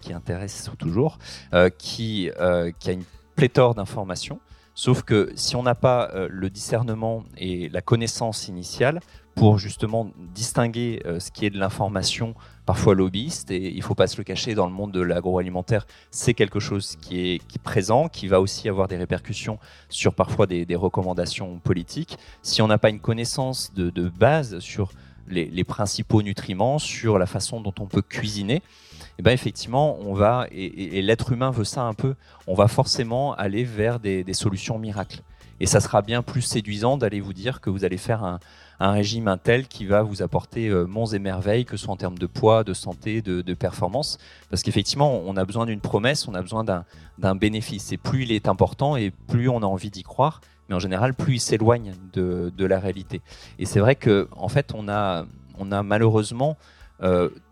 qui intéresse toujours, euh, qui, euh, qui a une pléthore d'informations. Sauf que si on n'a pas euh, le discernement et la connaissance initiale pour justement distinguer ce qui est de l'information parfois lobbyiste, et il ne faut pas se le cacher, dans le monde de l'agroalimentaire, c'est quelque chose qui est, présent, qui va aussi avoir des répercussions sur parfois des, recommandations politiques. Si on n'a pas une connaissance de, base sur les, principaux nutriments, sur la façon dont on peut cuisiner, et eh ben effectivement, on va, et, l'être humain veut ça un peu, on va forcément aller vers des solutions miracles. Et ça sera bien plus séduisant d'aller vous dire que vous allez faire un, un régime un tel qui va vous apporter euh, monts et merveilles, que ce soit en termes de poids, de santé, de, performance. Parce qu'effectivement, on a besoin d'une promesse, on a besoin d'un bénéfice. Et plus il est important et plus on a envie d'y croire, mais en général, plus il s'éloigne de, la réalité. Et c'est vrai qu'en en fait, on a, malheureusement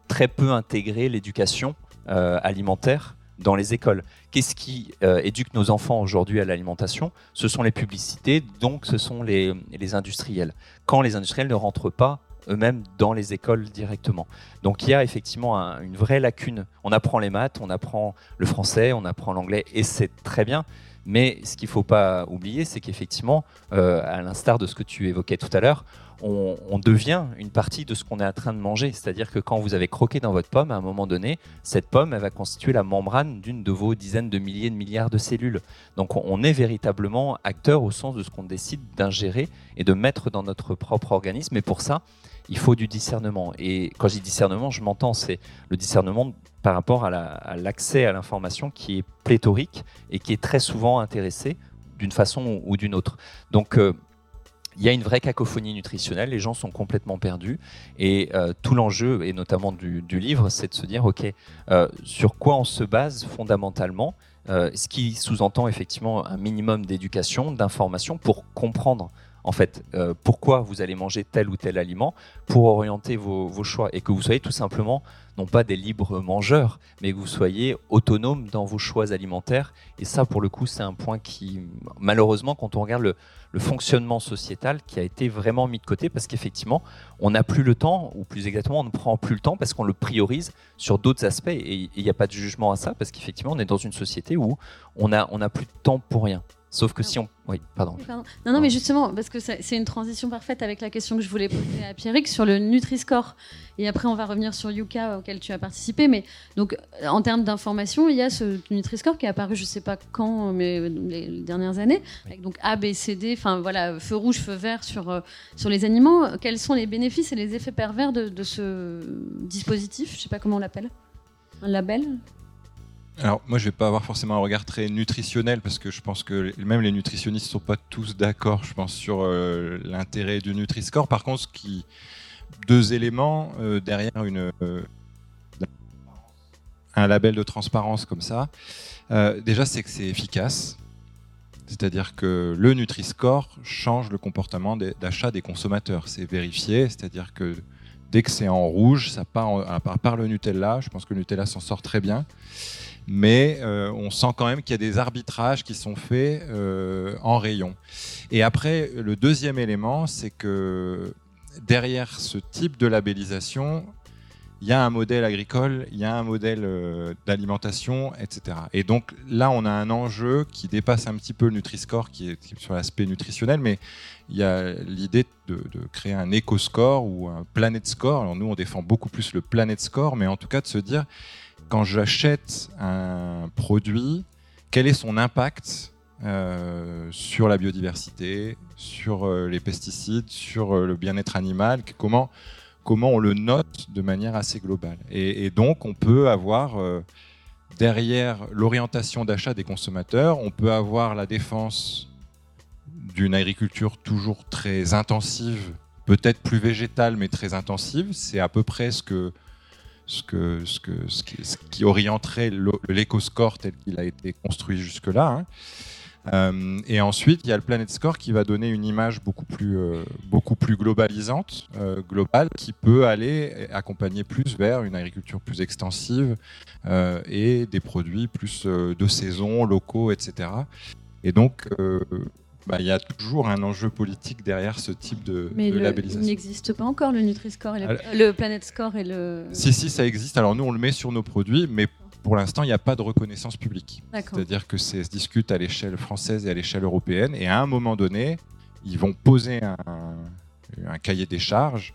très peu intégré l'éducation alimentaire dans les écoles. Qu'est-ce qui éduque nos enfants aujourd'hui à l'alimentation? Ce sont les publicités, donc ce sont les industriels. Quand les industriels ne rentrent pas eux-mêmes dans les écoles directement. Donc il y a effectivement une vraie lacune. On apprend les maths, on apprend le français, on apprend l'anglais, et c'est très bien. Mais ce qu'il ne faut pas oublier, c'est qu'effectivement, euh, à l'instar de ce que tu évoquais tout à l'heure, on, devient une partie de ce qu'on est en train de manger. C'est-à-dire que quand vous avez croqué dans votre pomme, à un moment donné, cette pomme, elle va constituer la membrane d'une de vos dizaines de milliers de milliards de cellules. Donc on est véritablement acteur au sens de ce qu'on décide d'ingérer et de mettre dans notre propre organisme. Et pour ça, il faut du discernement. Et quand je dis discernement, je m'entends, c'est le discernement par rapport à l'accès à l'information qui est pléthorique et qui est très souvent intéressé d'une façon ou d'une autre. Donc, euh, il y a une vraie cacophonie nutritionnelle, les gens sont complètement perdus. Et euh, tout l'enjeu, et notamment du, livre, c'est de se dire, OK, euh, sur quoi on se base fondamentalement Ce qui sous-entend effectivement un minimum d'éducation, d'information pour comprendre en fait, euh, pourquoi vous allez manger tel ou tel aliment pour orienter vos, choix et que vous soyez tout simplement non pas des libres mangeurs, mais que vous soyez autonomes dans vos choix alimentaires. Et ça, pour le coup, c'est un point qui, malheureusement, quand on regarde le, fonctionnement sociétal, qui a été vraiment mis de côté parce qu'effectivement, on n'a plus le temps, ou plus exactement, on ne prend plus le temps parce qu'on le priorise sur d'autres aspects. Et il n'y a pas de jugement à ça parce qu'effectivement, on est dans une société où on n'a on plus de temps pour rien. Sauf que si on. Oui, pardon. Non, non, mais justement, parce que c'est une transition parfaite avec la question que je voulais poser à Pierrick sur le Nutri-Score. Et après, on va revenir sur Yuka auquel tu as participé. Mais donc, en termes d'information, il y a ce Nutri-Score qui est apparu, je ne sais pas quand, mais les dernières années. Avec donc A, B, C, D, enfin voilà, feu rouge, feu vert sur, euh, sur les animaux. Quels sont les bénéfices et les effets pervers de, de ce dispositif? Je ne sais pas comment on l'appelle. Un label? Alors moi je vais pas avoir forcément un regard très nutritionnel parce que je pense que même les nutritionnistes sont pas tous d'accord je pense sur euh, l'intérêt du Nutri-Score. Par contre, deux éléments euh, derrière euh, un label de transparence comme ça. déjà c'est que c'est efficace. C'est-à-dire que le Nutri-Score change le comportement d'achat des consommateurs. C'est vérifié, c'est-à-dire que dès que c'est en rouge, ça part, à part le Nutella, je pense que le Nutella s'en sort très bien mais euh, on sent quand même qu'il y a des arbitrages qui sont faits euh, en rayon. Et après, le deuxième élément, c'est que derrière ce type de labellisation, il y a un modèle agricole, il y a un modèle euh, d'alimentation, etc. Et donc là, on a un enjeu qui dépasse un petit peu le Nutri-Score, qui est sur l'aspect nutritionnel, mais il y a l'idée de, de, créer un éco-score ou un planet score. Alors nous, on défend beaucoup plus le planet score, mais en tout cas de se dire, quand j'achète un produit, quel est son impact euh, sur la biodiversité, sur euh, les pesticides, sur euh, le bien-être animal, comment, comment on le note de manière assez globale. Et, donc on peut avoir derrière l'orientation d'achat des consommateurs, on peut avoir la défense d'une agriculture toujours très intensive, peut-être plus végétale, mais très intensive. C'est à peu près ce que ce, que, ce, que, ce, qui, orienterait l'éco-score tel qu'il a été construit jusque-là. Hein. Euh, et ensuite, il y a le Planet Score qui va donner une image beaucoup plus, euh, beaucoup plus globalisante, euh, globale, qui peut aller accompagner plus vers une agriculture plus extensive et des produits plus de saison, locaux, etc. Et donc, bah, il y a toujours un enjeu politique derrière ce type de, Mais labellisation. il n'existe pas encore le Nutri-Score, le Planet Score et le... Si, si, ça existe. Alors nous, on le met sur nos produits, mais pour l'instant, il n'y a pas de reconnaissance publique. C'est-à-dire que ça se discute à l'échelle française et à l'échelle européenne, et à un moment donné, ils vont poser un, un cahier des charges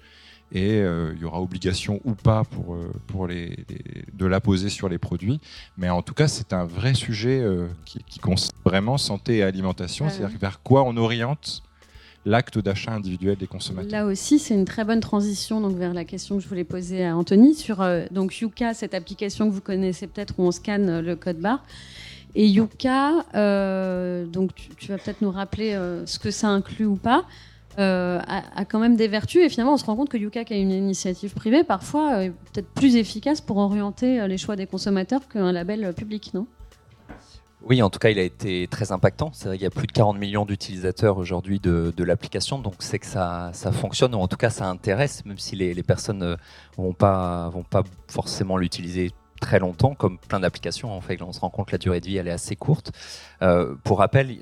et euh, il y aura obligation ou pas pour, euh, pour les, de la poser sur les produits. Mais en tout cas, c'est un vrai sujet euh, qui, concerne vraiment santé et alimentation, c'est-à-dire vers quoi on oriente l'acte d'achat individuel des consommateurs. Là aussi, c'est une très bonne transition donc, vers la question que je voulais poser à Anthony sur donc Yuka, cette application que vous connaissez peut-être où on scanne le code barre. Et Yuka, donc tu, tu vas peut-être nous rappeler ce que ça inclut ou pas. Euh, a, quand même des vertus. Et finalement, on se rend compte que Yuka, qui a une initiative privée, parfois euh, peut-être plus efficace pour orienter euh, les choix des consommateurs qu'un label public, non? Oui, en tout cas, il a été très impactant. C'est vrai qu'il y a plus de 40 millions d'utilisateurs aujourd'hui de, l'application, donc c'est que ça, ça, fonctionne, ou en tout cas ça intéresse, même si les, personnes ne vont pas, vont pas forcément l'utiliser très longtemps, comme plein d'applications. En fait, on se rend compte que la durée de vie elle est assez courte. Euh, pour rappel,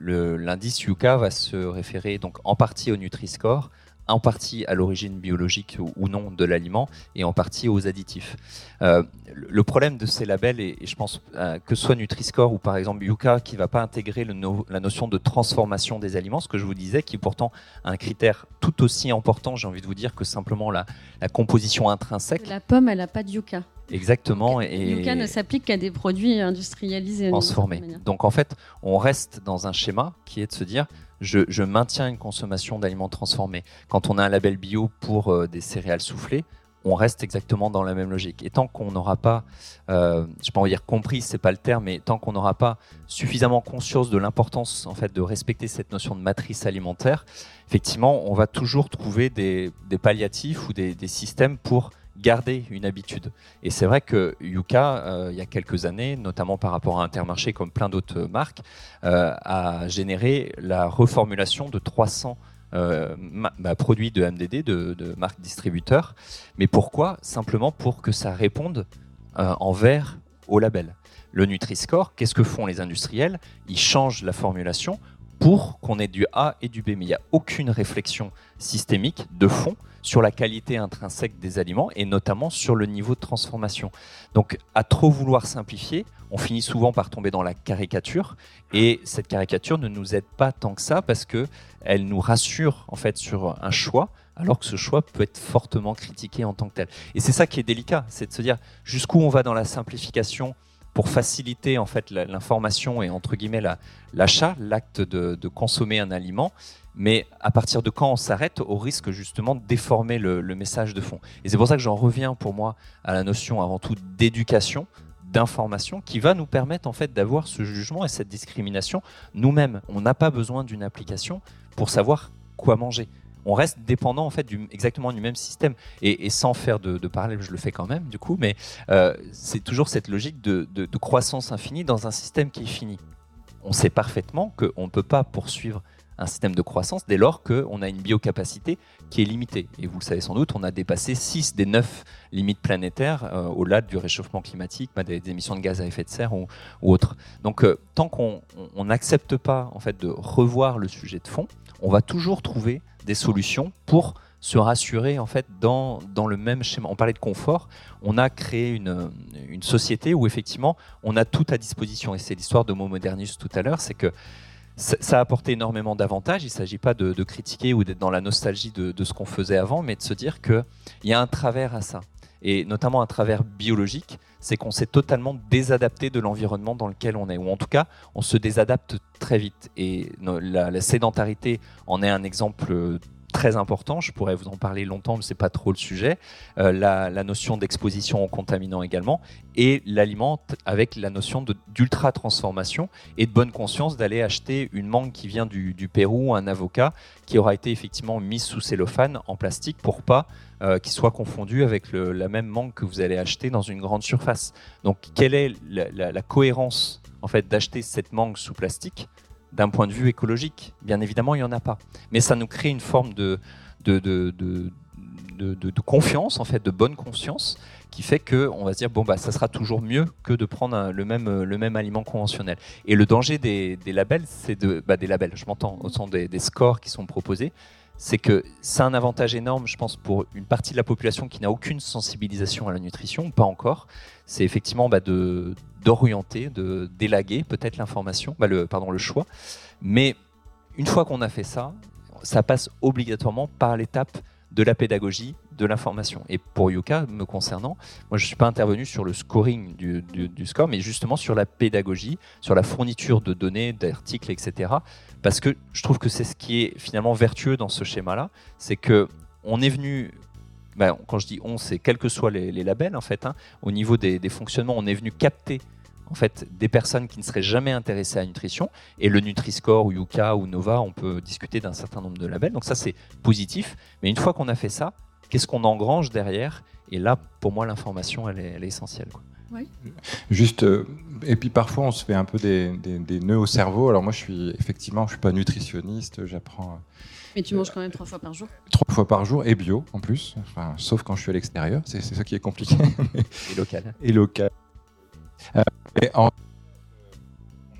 l'indice Yuka va se référer donc en partie au Nutri-Score, en partie à l'origine biologique ou non de l'aliment et en partie aux additifs. Euh, le problème de ces labels, et, je pense euh, que ce soit Nutri-Score ou par exemple Yuka, qui ne va pas intégrer la notion de transformation des aliments, ce que je vous disais, qui est pourtant un critère tout aussi important, j'ai envie de vous dire, que simplement la, la composition intrinsèque. La pomme, elle n'a pas de Yuka. Exactement. Et Yuka ne s'applique qu'à des produits industrialisés. Transformés. Donc en fait, on reste dans un schéma qui est de se dire je, maintiens une consommation d'aliments transformés. Quand on a un label bio pour euh, des céréales soufflées, on reste exactement dans la même logique. Et tant qu'on n'aura pas, euh, je peux en dire compris, c'est pas le terme, mais tant qu'on n'aura pas suffisamment conscience de l'importance en fait de respecter cette notion de matrice alimentaire, effectivement, on va toujours trouver des, palliatifs ou des systèmes pour garder une habitude. Et c'est vrai que Yuka, euh, il y a quelques années, notamment par rapport à Intermarché comme plein d'autres marques, euh, a généré la reformulation de 300 euh, bah, produits de MDD, de, marques distributeurs. Mais pourquoi? Simplement pour que ça réponde en vert au label. Le Nutri-Score, qu'est-ce que font les industriels? Ils changent la formulation pour qu'on ait du A et du B. Mais il n'y a aucune réflexion systémique de fond sur la qualité intrinsèque des aliments et notamment sur le niveau de transformation. Donc à trop vouloir simplifier, on finit souvent par tomber dans la caricature et cette caricature ne nous aide pas tant que ça parce que elle nous rassure en fait sur un choix alors que ce choix peut être fortement critiqué en tant que tel. Et c'est ça qui est délicat, c'est de se dire jusqu'où on va dans la simplification pour faciliter en fait l'information et entre guillemets l'achat, l'acte de, consommer un aliment, mais à partir de quand on s'arrête au risque justement de déformer le, message de fond? Et c'est pour ça que j'en reviens pour moi à la notion avant tout d'éducation, d'information, qui va nous permettre en fait d'avoir ce jugement et cette discrimination nous-mêmes. On n'a pas besoin d'une application pour savoir quoi manger. On reste dépendant en fait exactement du même système et, sans faire de, parallèle, je le fais quand même du coup, mais euh, c'est toujours cette logique de, croissance infinie dans un système qui est fini. On sait parfaitement qu'on ne peut pas poursuivre un système de croissance dès lors qu'on a une biocapacité qui est limitée. Et vous le savez sans doute, on a dépassé 6 des 9 limites planétaires euh, au-delà du réchauffement climatique, bah, des, émissions de gaz à effet de serre ou, autres. Donc euh, tant qu'on n'accepte pas en fait, de revoir le sujet de fond, on va toujours trouver des solutions pour se rassurer en fait dans, dans le même schéma. On parlait de confort, on a créé une, une société où effectivement on a tout à disposition. Et c'est l'histoire de Homo Modernus tout à l'heure, c'est que ça, a apporté énormément d'avantages. Il ne s'agit pas de, critiquer ou d'être dans la nostalgie de, ce qu'on faisait avant, mais de se dire qu'il y a un travers à ça. Et notamment un travers biologique, c'est qu'on s'est totalement désadapté de l'environnement dans lequel on est, ou en tout cas, on se désadapte très vite. Et la, sédentarité en est un exemple très important. Je pourrais vous en parler longtemps, mais c'est pas trop le sujet. Euh, la, notion d'exposition aux contaminants également, et l'aliment avec la notion d'ultra transformation et de bonne conscience d'aller acheter une mangue qui vient du, Pérou, un avocat qui aura été effectivement mis sous cellophane en plastique pour pas euh, qu'il soit confondu avec la même mangue que vous allez acheter dans une grande surface. Donc, quelle est la, la cohérence en fait d'acheter cette mangue sous plastique d'un point de vue écologique. Bien évidemment, il n'y en a pas. Mais ça nous crée une forme de, de, de, de, confiance, en fait, de bonne conscience, qui fait qu'on va se dire, bon, bah, ça sera toujours mieux que de prendre le, même, le même aliment conventionnel. Et le danger des, des labels, c'est de, bah, des labels, je m'entends, au sens des, des scores qui sont proposés, c'est que c'est un avantage énorme, je pense, pour une partie de la population qui n'a aucune sensibilisation à la nutrition, pas encore. C'est effectivement bah, de d'orienter, de d'élaguer peut-être l'information, bah, le pardon le choix. Mais une fois qu'on a fait ça, ça passe obligatoirement par l'étape de la pédagogie, de l'information. Et pour Yuka, me concernant, moi je ne suis pas intervenu sur le scoring du, score, mais justement sur la pédagogie, sur la fourniture de données, d'articles, etc. Parce que je trouve que c'est ce qui est finalement vertueux dans ce schéma-là, c'est que on est venu ben, quand je dis on, c'est quels que soient les, labels en fait, hein, au niveau des, des, fonctionnements, on est venu capter en fait des personnes qui ne seraient jamais intéressées à la nutrition. Et le Nutri-Score ou Yuka ou Nova, on peut discuter d'un certain nombre de labels. Donc ça, c'est positif. Mais une fois qu'on a fait ça, qu'est-ce qu'on engrange derrière? Et là, pour moi, l'information, elle est, essentielle. Juste euh, et puis parfois, on se fait un peu des, des, nœuds au cerveau. Alors moi, je suis effectivement, je suis pas nutritionniste, j'apprends. Mais tu manges quand même trois fois par jour Trois fois par jour et bio en plus, enfin, sauf quand je suis à l'extérieur, c'est ça qui est compliqué. et local. Et local. Euh, et en,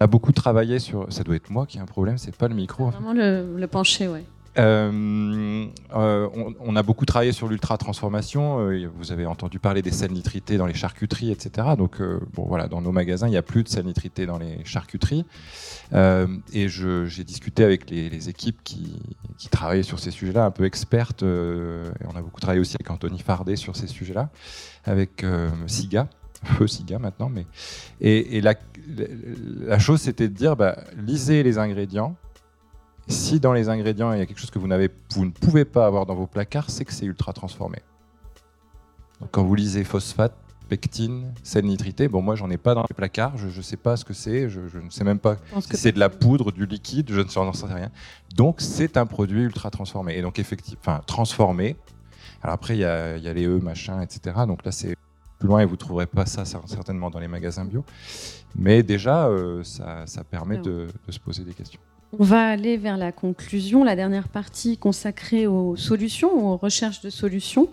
on a beaucoup travaillé sur. Ça doit être moi qui ai un problème, c'est pas le micro. Vraiment le, le pencher, ouais. Euh, euh, on, a beaucoup travaillé sur l'ultra transformation. Euh, vous avez entendu parler des sels nitrités dans les charcuteries, etc. Donc, bon, voilà, dans nos magasins, il n'y a plus de sels nitrités dans les charcuteries. et j'ai discuté avec les, équipes qui, travaillent sur ces sujets-là, un peu expertes. et on a beaucoup travaillé aussi avec Anthony Fardet sur ces sujets-là, avec Siga feu Siga maintenant, mais et, la, la, chose c'était de dire, bah, lisez les ingrédients, si dans les ingrédients il y a quelque chose que vous, vous ne pouvez pas avoir dans vos placards, c'est que c'est ultra transformé. Donc quand vous lisez phosphate, pectine, sel nitrité, bon moi j'en ai pas dans les placards, je ne sais pas ce que c'est, je, ne sais même pas si c'est de la poudre, du liquide, je ne sais rien. Donc c'est un produit ultra transformé. Et donc effectivement, enfin transformé. Alors après il y a, les E, machin, etc. Donc là c'est plus loin et vous ne trouverez pas ça certainement dans les magasins bio. Mais déjà, euh, ça, permet de se poser des questions. On va aller vers la conclusion, la dernière partie consacrée aux solutions, aux recherches de solutions.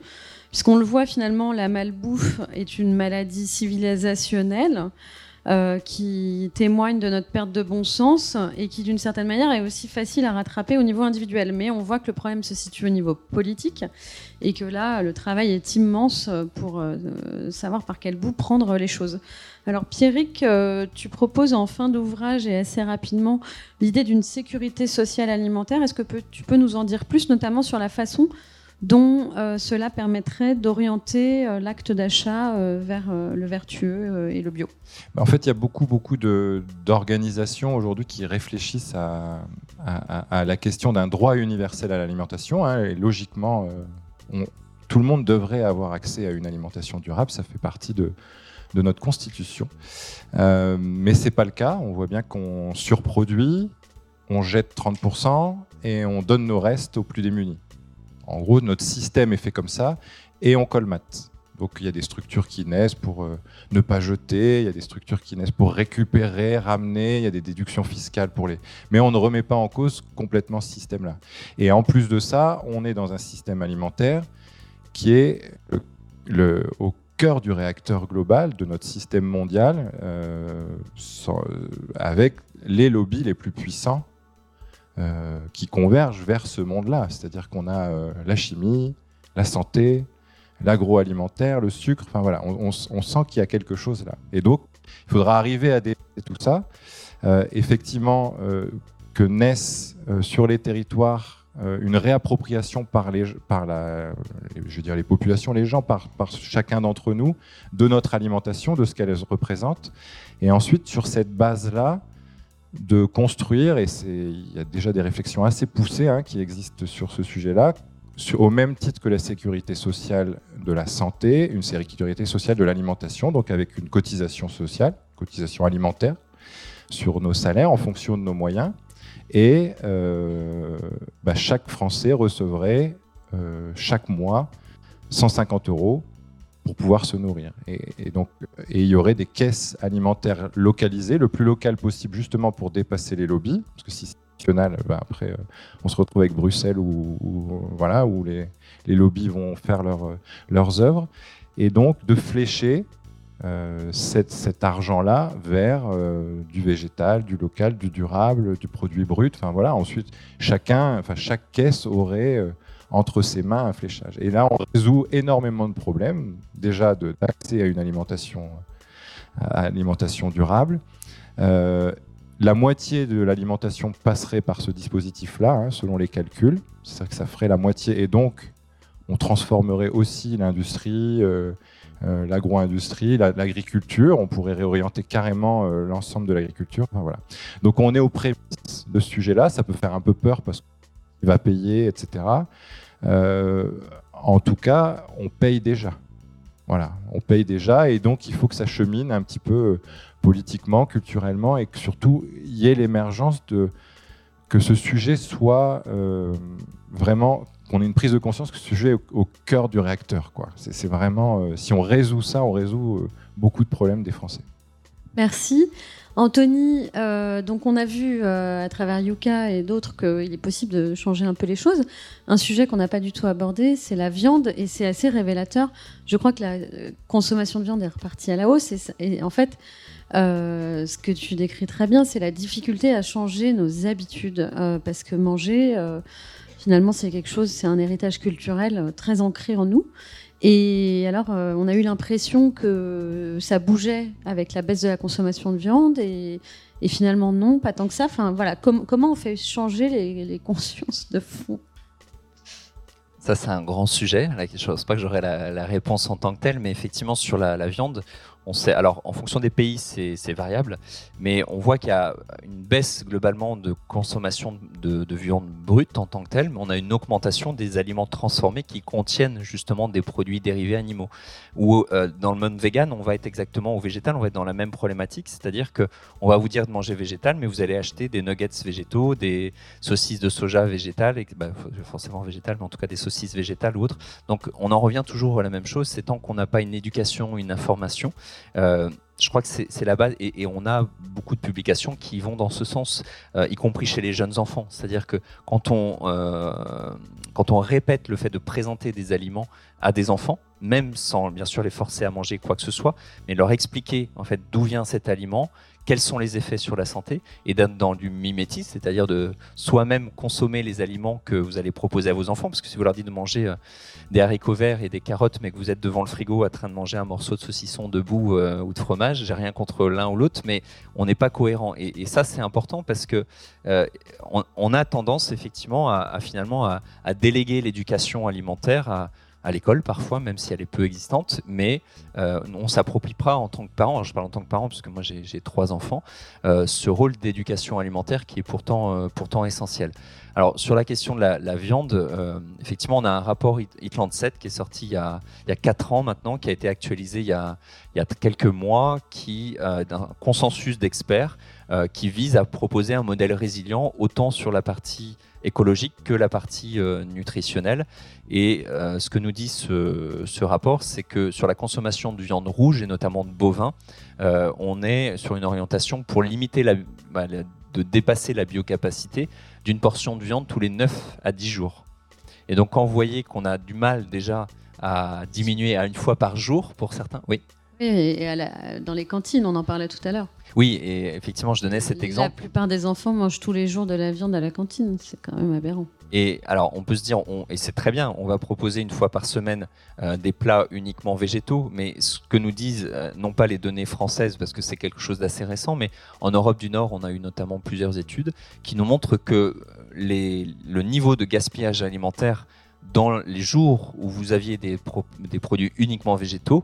Puisqu'on le voit finalement, la malbouffe est une maladie civilisationnelle euh, qui témoigne de notre perte de bon sens et qui, d'une certaine manière, est aussi facile à rattraper au niveau individuel. Mais on voit que le problème se situe au niveau politique et que là, le travail est immense pour euh, savoir par quel bout prendre les choses. Alors, Pierrick, euh, tu proposes en fin d'ouvrage et assez rapidement l'idée d'une sécurité sociale alimentaire. Est-ce que tu peux nous en dire plus, notamment sur la façon dont euh, cela permettrait d'orienter euh, l'acte d'achat euh, vers le vertueux et le bio? En fait, il y a beaucoup, beaucoup d'organisations aujourd'hui qui réfléchissent à, la question d'un droit universel à l'alimentation. Hein, et logiquement, tout le monde devrait avoir accès à une alimentation durable. Ça fait partie de, notre constitution. mais ce n'est pas le cas. On voit bien qu'on surproduit, on jette 30% et on donne nos restes aux plus démunis. En gros, notre système est fait comme ça et on colmate. Donc il y a des structures qui naissent pour euh, ne pas jeter, il y a des structures qui naissent pour récupérer, ramener, il y a des déductions fiscales pour les... Mais on ne remet pas en cause complètement ce système-là. Et en plus de ça, on est dans un système alimentaire qui est au cœur du réacteur global de notre système mondial, euh, avec les lobbies les plus puissants euh, qui convergent vers ce monde-là. C'est-à-dire qu'on a euh, la chimie, la santé, l'agroalimentaire, le sucre. Enfin voilà, on, sent qu'il y a quelque chose là. Et donc, il faudra arriver à dépasser tout ça. Euh, effectivement, que naisse sur les territoires une réappropriation par les, par la, je veux dire les populations, les gens, par, par chacun d'entre nous, de notre alimentation, de ce qu'elle représente. Et ensuite, sur cette base-là, de construire, et il y a déjà des réflexions assez poussées hein, qui existent sur ce sujet-là, au même titre que la sécurité sociale de la santé, une sécurité sociale de l'alimentation, donc avec une cotisation sociale, cotisation alimentaire, sur nos salaires en fonction de nos moyens. Et euh, bah, chaque Français recevrait euh, chaque mois 150 euros pour pouvoir se nourrir. Et, donc, et il y aurait des caisses alimentaires localisées, le plus local possible, justement pour dépasser les lobbies, bah, après, euh, on se retrouve avec Bruxelles où, voilà, où les, les, lobbies vont faire leur, leurs œuvres, et donc de flécher euh, cet, argent-là vers euh, du végétal, du local, du durable, du produit brut. Enfin voilà. Ensuite, chacun, enfin chaque caisse aurait entre ses mains un fléchage. Et là, on résout énormément de problèmes, déjà d'accès à une alimentation, alimentation durable. Euh, la moitié de l'alimentation passerait par ce dispositif-là, hein, selon les calculs. C'est-à-dire que ça ferait la moitié. Et donc, on transformerait aussi l'industrie, euh, euh, l'agro-industrie, l'agriculture. On pourrait réorienter carrément l'ensemble de l'agriculture. Donc, on est au prémices de ce sujet-là. Ça peut faire un peu peur parce qu'il va payer, etc. Euh, en tout cas, on paye déjà. Voilà, on paye déjà et donc il faut que ça chemine un petit peu euh, politiquement, culturellement et que surtout il y ait l'émergence de que ce sujet soit euh, vraiment qu'on ait une prise de conscience que ce sujet est au, cœur du réacteur. C'est vraiment si on résout ça, on résout beaucoup de problèmes des Français. Merci. Anthony, euh, donc on a vu euh, à travers Yuka et d'autres qu'il est possible de changer un peu les choses. Un sujet qu'on n'a pas du tout abordé, c'est la viande, et c'est assez révélateur. Je crois que la euh, consommation de viande est repartie à la hausse, et, en fait, ce que tu décris très bien, c'est la difficulté à changer nos habitudes, parce que manger, finalement, c'est quelque chose, c'est un héritage culturel très ancré en nous. Et alors, euh, on a eu l'impression que ça bougeait avec la baisse de la consommation de viande, et, finalement non, pas tant que ça. Enfin, voilà, comment on fait changer les, consciences de fond? Ça, c'est un grand sujet. Je ne pense pas que j'aurai la, réponse en tant que telle, mais effectivement, sur la viande, on sait, alors en fonction des pays, c'est variable, mais on voit qu'il y a une baisse globalement de consommation de, viande brute en tant que telle, mais on a une augmentation des aliments transformés qui contiennent justement des produits dérivés animaux. Ou euh, dans le monde vegan, on va être exactement au végétal, on va être dans la même problématique, c'est-à-dire que on va vous dire de manger végétal, mais vous allez acheter des nuggets végétaux, des saucisses de soja végétales, bah, forcément végétales, mais en tout cas des saucisses végétales ou autres. Donc on en revient toujours à la même chose, c'est tant qu'on n'a pas une éducation, une information. Euh, je crois que c'est la base et, on a beaucoup de publications qui vont dans ce sens, euh, y compris chez les jeunes enfants. C'est-à-dire que quand on, euh, quand on répète le fait de présenter des aliments à des enfants, même sans bien sûr les forcer à manger quoi que ce soit, mais leur expliquer en fait d'où vient cet aliment, quels sont les effets sur la santé, et d'être dans du mimétisme, c'est-à-dire de soi-même consommer les aliments que vous allez proposer à vos enfants, parce que si vous leur dites de manger euh, des haricots verts et des carottes, mais que vous êtes devant le frigo en train de manger un morceau de saucisson debout euh, ou de fromage, j'ai rien contre l'un ou l'autre, mais on n'est pas cohérent. Et, ça, c'est important parce que euh, on, a tendance effectivement à, finalement à, déléguer l'éducation alimentaire à à l'école parfois, même si elle est peu existante, mais euh, on s'approprie pas en tant que parent, je parle en tant que parent parce que moi j'ai trois enfants, euh, ce rôle d'éducation alimentaire qui est pourtant, euh, pourtant essentiel. Alors sur la question de la, viande, effectivement on a un rapport Itland 7 qui est sorti il y, a, il y a 4 ans maintenant, qui a été actualisé il y a, il y a quelques mois, qui d'un consensus d'experts qui vise à proposer un modèle résilient autant sur la partie écologique que la partie euh, nutritionnelle. Et euh, ce que nous dit ce, rapport, c'est que sur la consommation de viande rouge et notamment de bovin, euh, on est sur une orientation pour limiter la, bah, de dépasser la biocapacité d'une portion de viande tous les 9 à 10 jours. Et donc quand vous voyez qu'on a du mal déjà à diminuer à une fois par jour pour certains, oui. Et dans les cantines, on en parlait tout à l'heure. Oui, et effectivement, je donnais cet exemple. La plupart des enfants mangent tous les jours de la viande à la cantine. C'est quand même aberrant. Et alors, on peut se dire, et c'est très bien, on va proposer une fois par semaine euh, des plats uniquement végétaux, mais ce que nous disent, euh, non pas les données françaises, parce que c'est quelque chose d'assez récent, mais en Europe du Nord, on a eu notamment plusieurs études qui nous montrent que les, le niveau de gaspillage alimentaire dans les jours où vous aviez des, des produits uniquement végétaux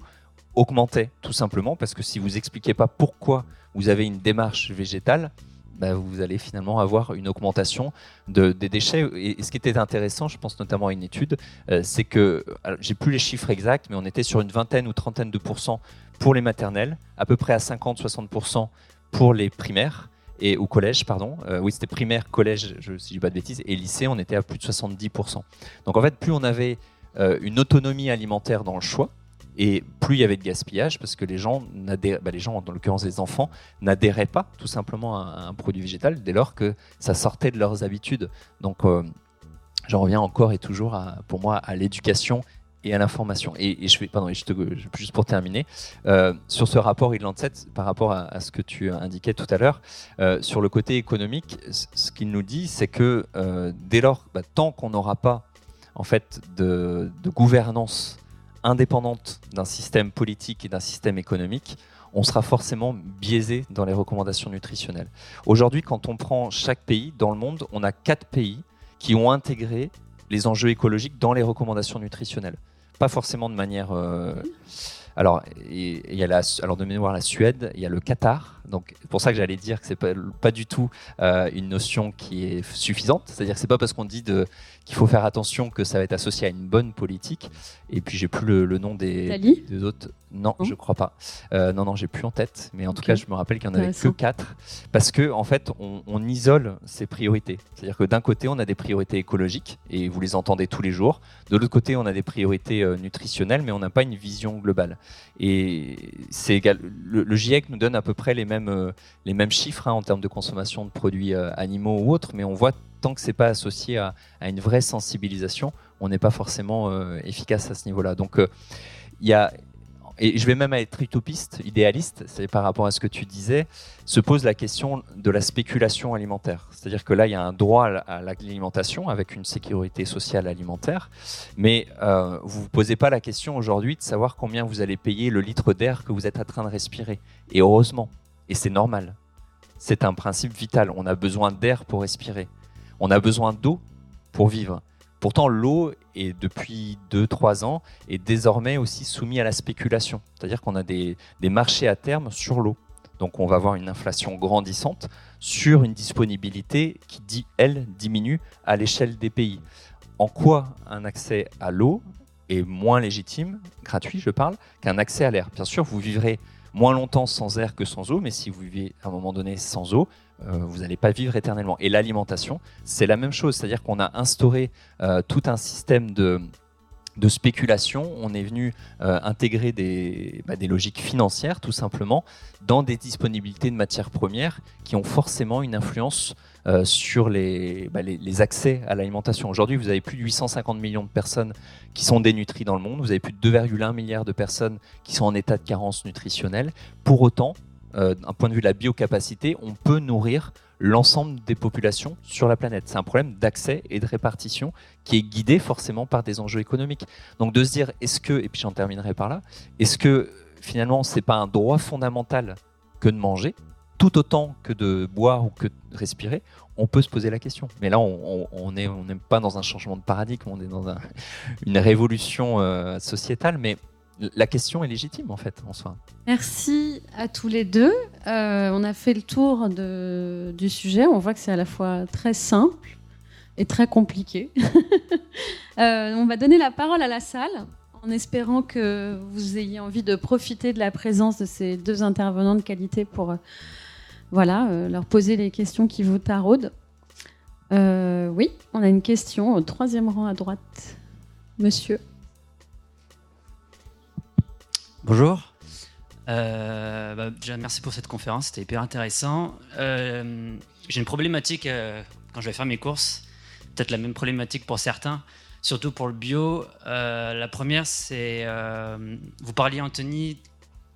augmentait, tout simplement, parce que si vous expliquez pas pourquoi vous avez une démarche végétale, bah, vous allez finalement avoir une augmentation de, des déchets. Et, ce qui était intéressant, je pense notamment à une étude, euh, c'est que, j'ai plus les chiffres exacts, mais on était sur une vingtaine ou trentaine de pourcents pour les maternelles, à peu près à 50-60% pour les primaires. Et au collège, pardon, euh, oui, c'était primaire, collège, si je dis pas de bêtises, et lycée, on était à plus de 70%. Donc en fait, plus on avait euh, une autonomie alimentaire dans le choix, et plus il y avait de gaspillage, parce que les gens, bah les gens, dans l'occurrence les enfants, n'adhéraient pas tout simplement à un produit végétal dès lors que ça sortait de leurs habitudes. Donc euh, j'en reviens encore et toujours pour moi à l'éducation et à l'information. Et, je fais, pardon, je juste pour terminer, euh, sur ce rapport Irlandset, par rapport à, ce que tu indiquais tout à l'heure, euh, sur le côté économique, ce qu'il nous dit, c'est que dès lors, bah, tant qu'on n'aura pas en fait de gouvernance indépendante d'un système politique et d'un système économique, on sera forcément biaisé dans les recommandations nutritionnelles. Aujourd'hui, quand on prend chaque pays dans le monde, on a quatre pays qui ont intégré les enjeux écologiques dans les recommandations nutritionnelles. Pas forcément de manière... Euh, alors, il y a la, alors de mémoire la Suède, il y a le Qatar. Donc, c'est pour ça que j'allais dire que c'est pas, pas du tout euh, une notion qui est suffisante. C'est-à-dire que c'est pas parce qu'on dit de, qu'il faut faire attention que ça va être associé à une bonne politique. Et puis, j'ai plus le, nom des, des, autres. Non, je crois pas. Euh, non, non, j'ai plus en tête. Mais en tout cas, je me rappelle qu'il n'y en avait que quatre. Parce que, en fait, on, isole ces priorités. C'est-à-dire que d'un côté, on a des priorités écologiques, et vous les entendez tous les jours. De l'autre côté, on a des priorités euh, nutritionnelles, mais on n'a pas une vision globale. Et c'est le, le, GIEC nous donne à peu près les mêmes, euh, les mêmes chiffres hein, en termes de consommation de produits animaux ou autres, mais on voit tant que c'est pas associé à, une vraie sensibilisation, on n'est pas forcément efficace à ce niveau-là. Donc, il y a et je vais même être utopiste, idéaliste, c'est par rapport à ce que tu disais, se pose la question de la spéculation alimentaire. C'est-à-dire que là, il y a un droit à l'alimentation avec une sécurité sociale alimentaire, mais euh, vous ne vous posez pas la question aujourd'hui de savoir combien vous allez payer le litre d'air que vous êtes en train de respirer. Et heureusement, et c'est normal, c'est un principe vital. On a besoin d'air pour respirer. On a besoin d'eau pour vivre. Pourtant, l'eau, est depuis 2-3 ans, est désormais aussi soumise à la spéculation. C'est-à-dire qu'on a des, marchés à terme sur l'eau. Donc on va avoir une inflation grandissante sur une disponibilité qui, elle, diminue à l'échelle des pays. En quoi un accès à l'eau est moins légitime, gratuit je parle, qu'un accès à l'air? Bien sûr, vous vivrez moins longtemps sans air que sans eau, mais si vous vivez à un moment donné sans eau, euh, vous n'allez pas vivre éternellement. Et l'alimentation, c'est la même chose, c'est-à-dire qu'on a instauré euh, tout un système de, de spéculation, on est venu euh, intégrer des, bah, des, logiques financières tout simplement dans des disponibilités de matières premières qui ont forcément une influence sur les, bah, les, accès à l'alimentation. Aujourd'hui, vous avez plus de 850 millions de personnes qui sont dénutries dans le monde, vous avez plus de 2,1 milliards de personnes qui sont en état de carence nutritionnelle. Pour autant, euh, d'un point de vue de la biocapacité, on peut nourrir l'ensemble des populations sur la planète. C'est un problème d'accès et de répartition qui est guidé forcément par des enjeux économiques. Donc de se dire, est-ce que, et puis j'en terminerai par là, est-ce que finalement c'est pas un droit fondamental que de manger, tout autant que de boire ou que de respirer, on peut se poser la question. Mais là, on n'est on, pas dans un changement de paradigme, on est dans une révolution euh, sociétale, mais la question est légitime en fait en soi. Merci à tous les deux. Euh, on a fait le tour du sujet. On voit que c'est à la fois très simple et très compliqué. Euh, on va donner la parole à la salle en espérant que vous ayez envie de profiter de la présence de ces deux intervenants de qualité pour euh, voilà, leur poser les questions qui vous taraudent. oui, on a une question au troisième rang à droite. Monsieur. Bonjour. Euh, bah, merci pour cette conférence, c'était hyper intéressant. Euh, j'ai une problématique euh, quand je vais faire mes courses, peut-être la même problématique pour certains, surtout pour le bio. la première, c'est, vous parliez Anthony,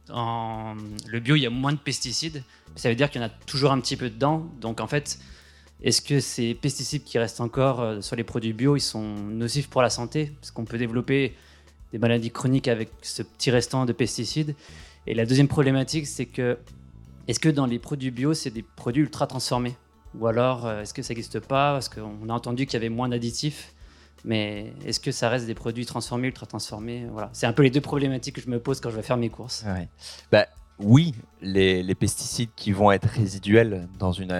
le bio, il y a moins de pesticides. Ça veut dire qu'il y en a toujours un petit peu dedans. Donc en fait, est-ce que ces pesticides qui restent encore sur les produits bio, ils sont nocifs pour la santé? Parce qu'on peut développer des maladies chroniques avec ce petit restant de pesticides. Et la deuxième problématique, c'est que est-ce que dans les produits bio, c'est des produits ultra transformés? Ou alors, euh, est-ce que ça n'existe pas? Parce qu'on a entendu qu'il y avait moins d'additifs. Mais est-ce que ça reste des produits transformés, ultra transformés? Voilà, c'est un peu les deux problématiques que je me pose quand je vais faire mes courses. Bah, oui, les, pesticides qui vont être résiduels dans une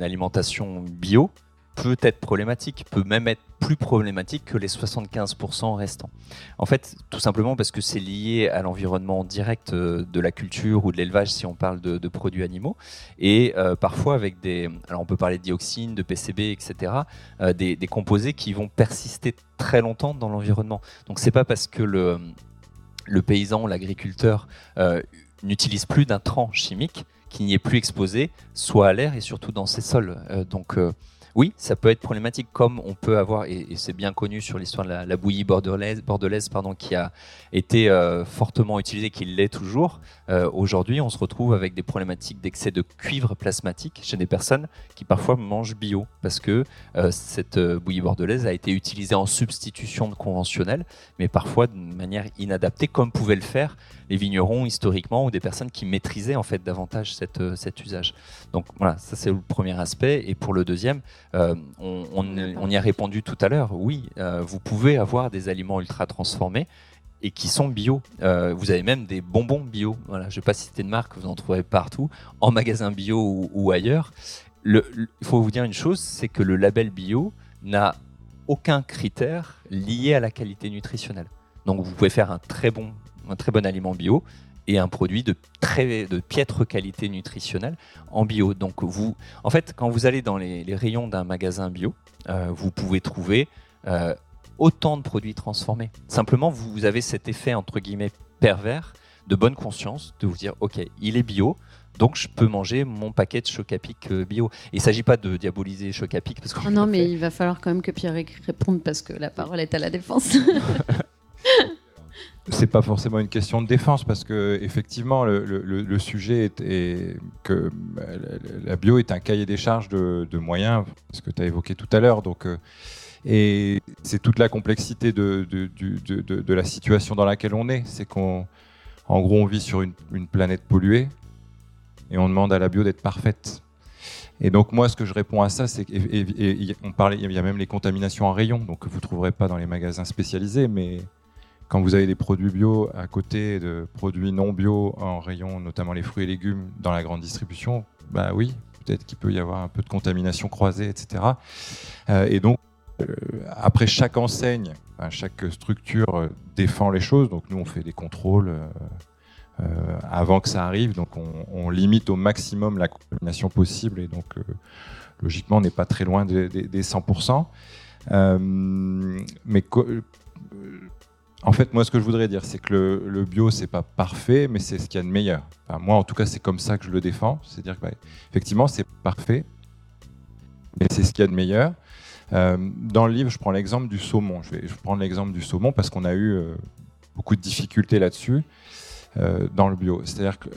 alimentation bio, peut être problématique, peut même être plus problématique que les 75% restants. En fait, tout simplement parce que c'est lié à l'environnement direct euh, de la culture ou de l'élevage si on parle de, produits animaux, et euh, parfois avec des, alors on peut parler de dioxines, de PCB, etc., euh, des, composés qui vont persister très longtemps dans l'environnement. Donc c'est pas parce que le, le paysan, l'agriculteur n'utilise plus d'intrants chimiques qu'il n'y est plus exposé, soit à l'air et surtout dans ses sols. donc oui, ça peut être problématique, comme on peut avoir, et, c'est bien connu sur l'histoire de la, bouillie bordelaise, bordelaise pardon, qui a été euh, fortement utilisée, qui l'est toujours. Euh, aujourd'hui, on se retrouve avec des problématiques d'excès de cuivre plasmatique chez des personnes qui parfois mangent bio, parce que euh, cette bouillie bordelaise a été utilisée en substitution de conventionnelle, mais parfois de manière inadaptée, comme pouvaient le faire les vignerons historiquement ou des personnes qui maîtrisaient en fait davantage cette, cet usage. Donc voilà, ça c'est le premier aspect. Et pour le deuxième, euh, on, y a répondu tout à l'heure. Oui, euh, vous pouvez avoir des aliments ultra transformés et qui sont bio. Euh, vous avez même des bonbons bio. Voilà, je ne vais pas citer de marque, vous en trouverez partout, en magasin bio ou, ailleurs. il faut vous dire une chose, c'est que le label bio n'a aucun critère lié à la qualité nutritionnelle. Donc vous pouvez faire un très bon un très bon aliment bio et un produit de très de piètre qualité nutritionnelle en bio. Donc vous, en fait, quand vous allez dans les, rayons d'un magasin bio, euh, vous pouvez trouver euh, autant de produits transformés. Simplement, vous avez cet effet entre guillemets pervers de bonne conscience de vous dire, ok, il est bio. Donc je peux manger mon paquet de Chocapic euh, bio. il ne s'agit pas de diaboliser Chocapic parce que. non, mais il va falloir quand même que Pierre réponde parce que la parole est à la défense. c'est pas forcément une question de défense parce que effectivement le, sujet est, que la bio est un cahier des charges de, moyens, ce que tu as évoqué tout à l'heure. Donc euh, et c'est toute la complexité de, la situation dans laquelle on est. C'est qu'en gros on vit sur une, planète polluée et on demande à la bio d'être parfaite. Et donc moi, ce que je réponds à ça, c'est qu'on parlait, il y a même les contaminations en rayon, donc vous trouverez pas dans les magasins spécialisés, mais quand vous avez des produits bio à côté de produits non bio en rayon, notamment les fruits et légumes dans la grande distribution, bah oui, peut-être qu'il peut y avoir un peu de contamination croisée, etc. Euh, et donc, euh, après chaque enseigne, chaque structure euh, défend les choses. Donc nous, on fait des contrôles avant que ça arrive. Donc on, limite au maximum la contamination possible. Et donc, logiquement, on n'est pas très loin des, des 100%. mais en fait, moi, ce que je voudrais dire, c'est que le, le bio, c'est pas parfait, mais c'est ce qu'il y a de meilleur. moi, en tout cas, c'est comme ça que je le défends. C'est-à-dire que, effectivement, c'est parfait, mais c'est ce qu'il y a de meilleur. Euh, dans le livre, je prends l'exemple du saumon. Je vais, prendre l'exemple du saumon parce qu'on a eu euh, beaucoup de difficultés là-dessus euh, dans le bio. C'est-à-dire que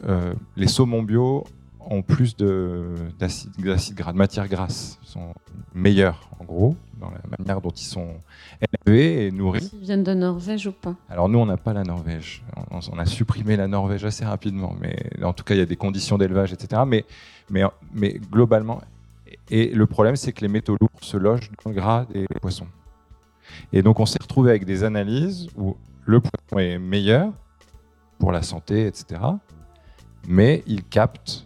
les saumons bio ont plus d'acide gras, de matières grasses, sont meilleurs en gros dans la manière dont ils sont élevés et nourris. Ils viennent de Norvège ou pas Alors nous, on n'a pas la Norvège. On, a supprimé la Norvège assez rapidement, mais en tout cas, il y a des conditions d'élevage, etc. Mais, mais, mais globalement, et le problème, c'est que les métaux lourds se logent dans le gras des poissons. Et donc, on s'est retrouvé avec des analyses où le poisson est meilleur pour la santé, etc. Mais il capte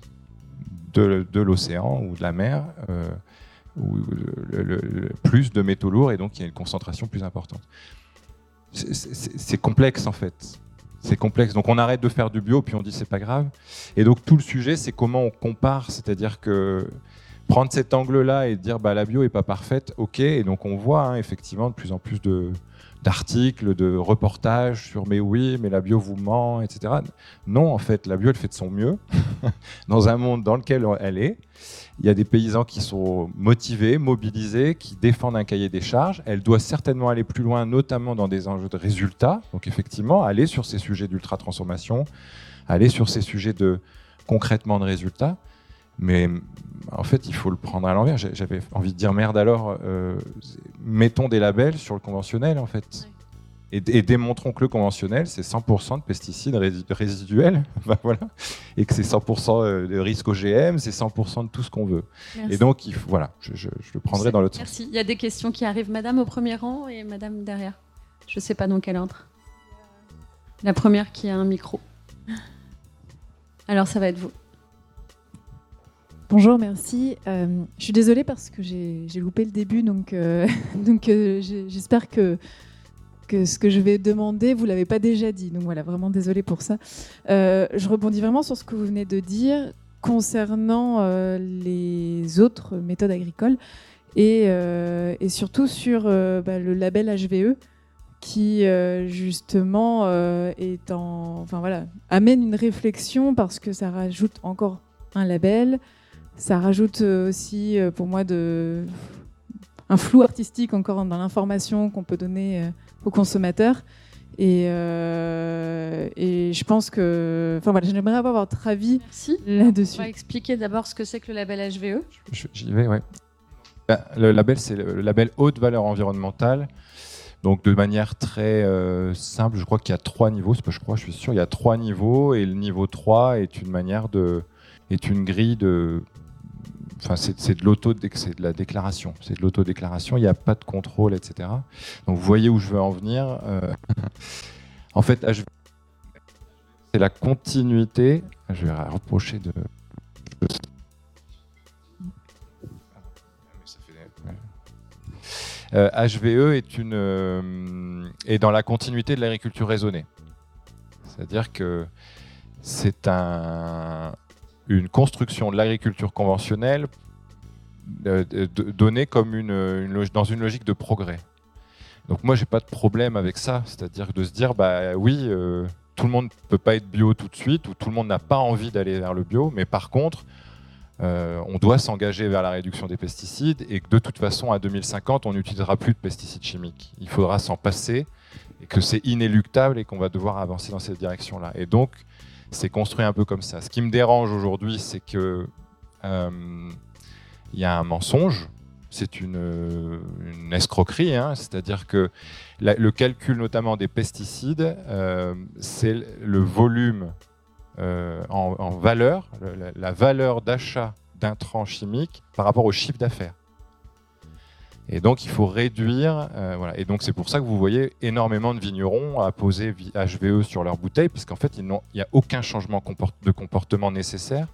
de, l'océan ou de la mer euh, ou plus de métaux lourds et donc il y a une concentration plus importante. C'est complexe en fait. C'est complexe. Donc on arrête de faire du bio puis on dit c'est pas grave. Et donc tout le sujet c'est comment on compare, c'est-à-dire que prendre cet angle-là et dire bah la bio est pas parfaite, ok. Et donc on voit hein, effectivement de plus en plus de d'articles, de reportages sur mais oui, mais la bio vous ment, etc. Non, en fait, la bio, elle fait de son mieux dans un monde dans lequel elle est. Il y a des paysans qui sont motivés, mobilisés, qui défendent un cahier des charges. Elle doit certainement aller plus loin, notamment dans des enjeux de résultats. Donc effectivement, aller sur ces sujets d'ultra-transformation, aller sur ces sujets de concrètement de résultats. Mais en fait, il faut le prendre à l'envers. J'avais envie de dire merde alors, euh, mettons des labels sur le conventionnel en fait. Et, démontrons que le conventionnel, c'est 100% de pesticides résiduels, voilà, et que c'est 100% euh, de risque OGM, c'est 100% de tout ce qu'on veut. Et donc, il faut, voilà, je, le prendrai dans l'autre sens. Merci. Il y a des questions qui arrivent, Madame au premier rang et Madame derrière. Je ne sais pas dans quelle ordre. La première qui a un micro. Alors, ça va être vous. Bonjour, merci. Euh, je suis désolée parce que j'ai loupé le début, donc, euh, euh, j'espère que, ce que je vais demander, vous ne l'avez pas déjà dit. Donc voilà, vraiment désolée pour ça. je rebondis vraiment sur ce que vous venez de dire concernant les autres méthodes agricoles et, surtout sur bah, le label HVE qui justement est en, enfin voilà, amène une réflexion parce que ça rajoute encore un label, ça rajoute euh, aussi euh, pour moi de, un flou artistique encore dans l'information qu'on peut donner euh, aux consommateurs. Et, et, je pense que. Enfin voilà, j'aimerais avoir votre avis là-dessus. On va expliquer d'abord ce que c'est que le label HVE. J'y vais, oui. Bah, le label, c'est le label haute valeur environnementale. Donc de manière très simple, je crois qu'il y a trois niveaux, c'est pas je crois, je suis sûr, il y a trois niveaux et le niveau 3 est une manière de est une grille de C'est de l'auto, c'est de la déclaration, c'est de l'autodéclaration. Il n'y a pas de contrôle, etc. Donc, vous voyez où je veux en venir. Euh, en fait, c'est la continuité. Je vais reprocher de. HVE euh, est, une, euh, dans la continuité de l'agriculture raisonnée. C'est-à-dire que c'est un, une construction de l'agriculture conventionnelle donnée comme une, dans une logique de progrès. Donc moi, j'ai pas de problème avec ça. C'est-à-dire de se dire, bah oui, euh, tout le monde ne peut pas être bio tout de suite, ou tout le monde n'a pas envie d'aller vers le bio, mais par contre, euh, on doit s'engager vers la réduction des pesticides et que de toute façon, à 2050, on n'utilisera plus de pesticides chimiques. Il faudra s'en passer et que c'est inéluctable et qu'on va devoir avancer dans cette direction-là. Et donc, c'est construit un peu comme ça. Ce qui me dérange aujourd'hui, c'est que euh, il y a un mensonge. C'est une, escroquerie, hein. c'est-à-dire que le calcul notamment des pesticides, euh, c'est le volume euh, en, valeur, la, valeur d'achat d'intrants chimiques par rapport au chiffre d'affaires. Et donc il faut réduire, euh. Et donc c'est pour ça que vous voyez énormément de vignerons à poser HVE sur leurs bouteilles, puisqu'en fait il n'y a aucun changement de comportement nécessaire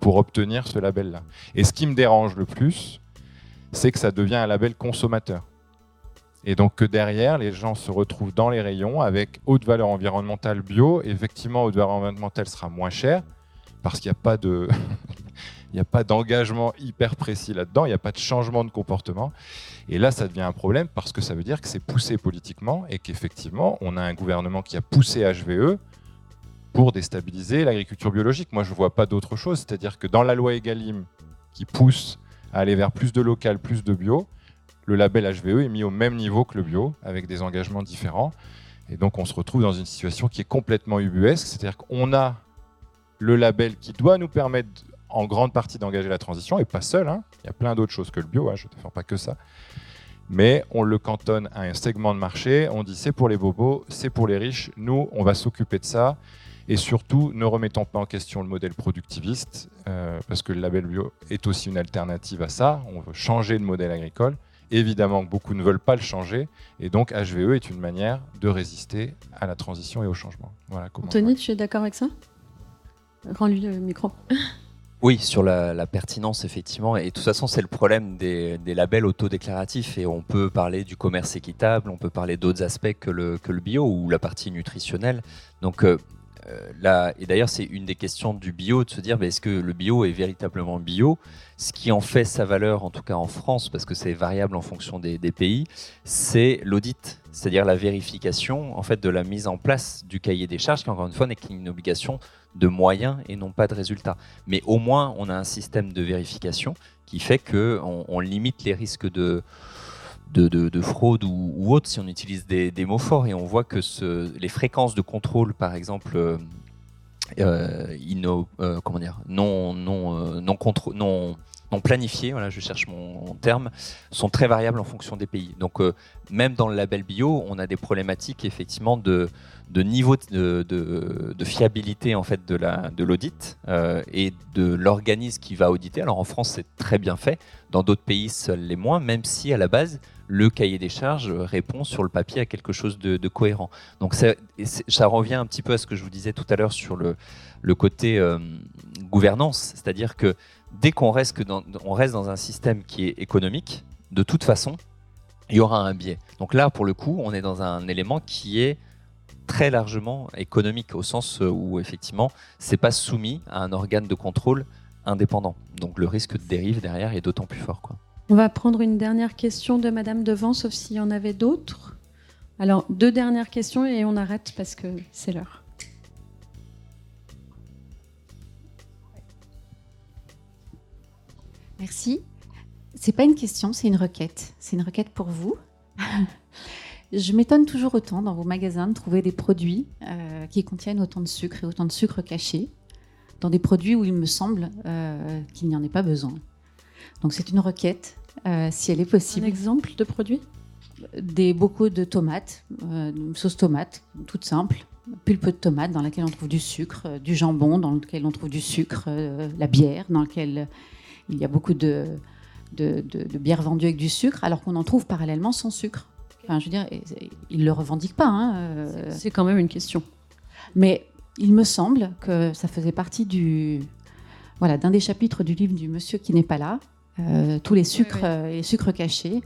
pour obtenir ce label-là. Et ce qui me dérange le plus, c'est que ça devient un label consommateur. Et donc que derrière, les gens se retrouvent dans les rayons avec haute valeur environnementale bio. Effectivement, haute valeur environnementale sera moins chère parce qu'il n'y a pas de... N'y a pas d'engagement hyper précis là-dedans, il n'y a pas de changement de comportement. Et là, ça devient un problème parce que ça veut dire que c'est poussé politiquement et qu'effectivement, on a un gouvernement qui a poussé HVE pour déstabiliser l'agriculture biologique. Moi, je ne vois pas d'autre chose. C'est-à-dire que dans la loi Egalim, qui pousse à aller vers plus de local, plus de bio, le label HVE est mis au même niveau que le bio, avec des engagements différents. Et donc on se retrouve dans une situation qui est complètement ubuesque, c'est-à-dire qu'on a le label qui doit nous permettre en grande partie d'engager la transition, et pas seul, hein. il y a plein d'autres choses que le bio, hein, je ne fais pas que ça. Mais on le cantonne à un segment de marché, on dit c'est pour les bobos, c'est pour les riches, nous on va s'occuper de ça, et surtout ne remettons pas en question le modèle productiviste, euh, parce que le label bio est aussi une alternative à ça, on veut changer de modèle agricole, Évidemment, beaucoup ne veulent pas le changer, et donc HVE est une manière de résister à la transition et au changement. Voilà Anthony, tu es d'accord avec ça? Rends-lui le micro. Oui, sur la, pertinence, effectivement. Et de toute façon, c'est le problème des, labels autodéclaratifs. Et on peut parler du commerce équitable, on peut parler d'autres aspects que le, que le bio ou la partie nutritionnelle. Donc, euh, là, et d'ailleurs, c'est une des questions du bio, de se dire est-ce que le bio est véritablement bio? Ce qui en fait sa valeur, en tout cas en France, parce que c'est variable en fonction des, pays, c'est l'audit, c'est-à-dire la vérification en fait, de la mise en place du cahier des charges, qui encore une fois n'est qu'une obligation de moyens et non pas de résultats. Mais au moins, on a un système de vérification qui fait qu'on on limite les risques de de, fraude ou, autre si on utilise des, mots forts et on voit que les fréquences de contrôle, par exemple, euh, euh, euh comment dire, non, non, euh, non, non, planifiées, voilà, je cherche mon, terme, sont très variables en fonction des pays. Donc même dans le label bio, on a des problématiques effectivement de, niveau de, fiabilité en fait de l'audit et de l'organisme qui va auditer. Alors en France c'est très bien fait, dans d'autres pays seuls les moins, même si à la base le cahier des charges répond sur le papier à quelque chose de, cohérent. Donc ça, revient un petit peu à ce que je vous disais tout à l'heure sur le, côté euh, gouvernance, c'est-à-dire que dès qu'on reste, dans, un système qui est économique, de toute façon, il y aura un biais. Donc là, pour le coup, on est dans un élément qui est très largement économique, au sens où effectivement, c'est pas soumis à un organe de contrôle indépendant. Donc le risque de dérive derrière est d'autant plus fort. On va prendre une dernière question de Madame Devant, sauf s'il y en avait d'autres. Alors, deux dernières questions et on arrête parce que c'est l'heure. Merci. C'est pas une question, c'est une requête. C'est une requête pour vous. Je m'étonne toujours autant dans vos magasins de trouver des produits euh, qui contiennent autant de sucre et autant de sucre caché dans des produits où il me semble euh, qu'il n'y en ait pas besoin. Donc c'est une requête, euh, si elle est possible. Un exemple de produit? Des beaucoup de tomates, euh, une sauce tomate, toute simple, pulpe de tomate dans laquelle on trouve du sucre, euh, du jambon dans lequel on trouve du sucre, la bière dans laquelle il y a beaucoup de, de, de, bière vendue avec du sucre, alors qu'on en trouve parallèlement sans sucre. Enfin, je veux dire, ils ne le revendiquent pas. Hein, C'est quand même une question. Mais il me semble que ça faisait partie du, voilà, d'un des chapitres du livre du Monsieur qui n'est pas là, euh, tous les sucres, et euh, sucres cachés.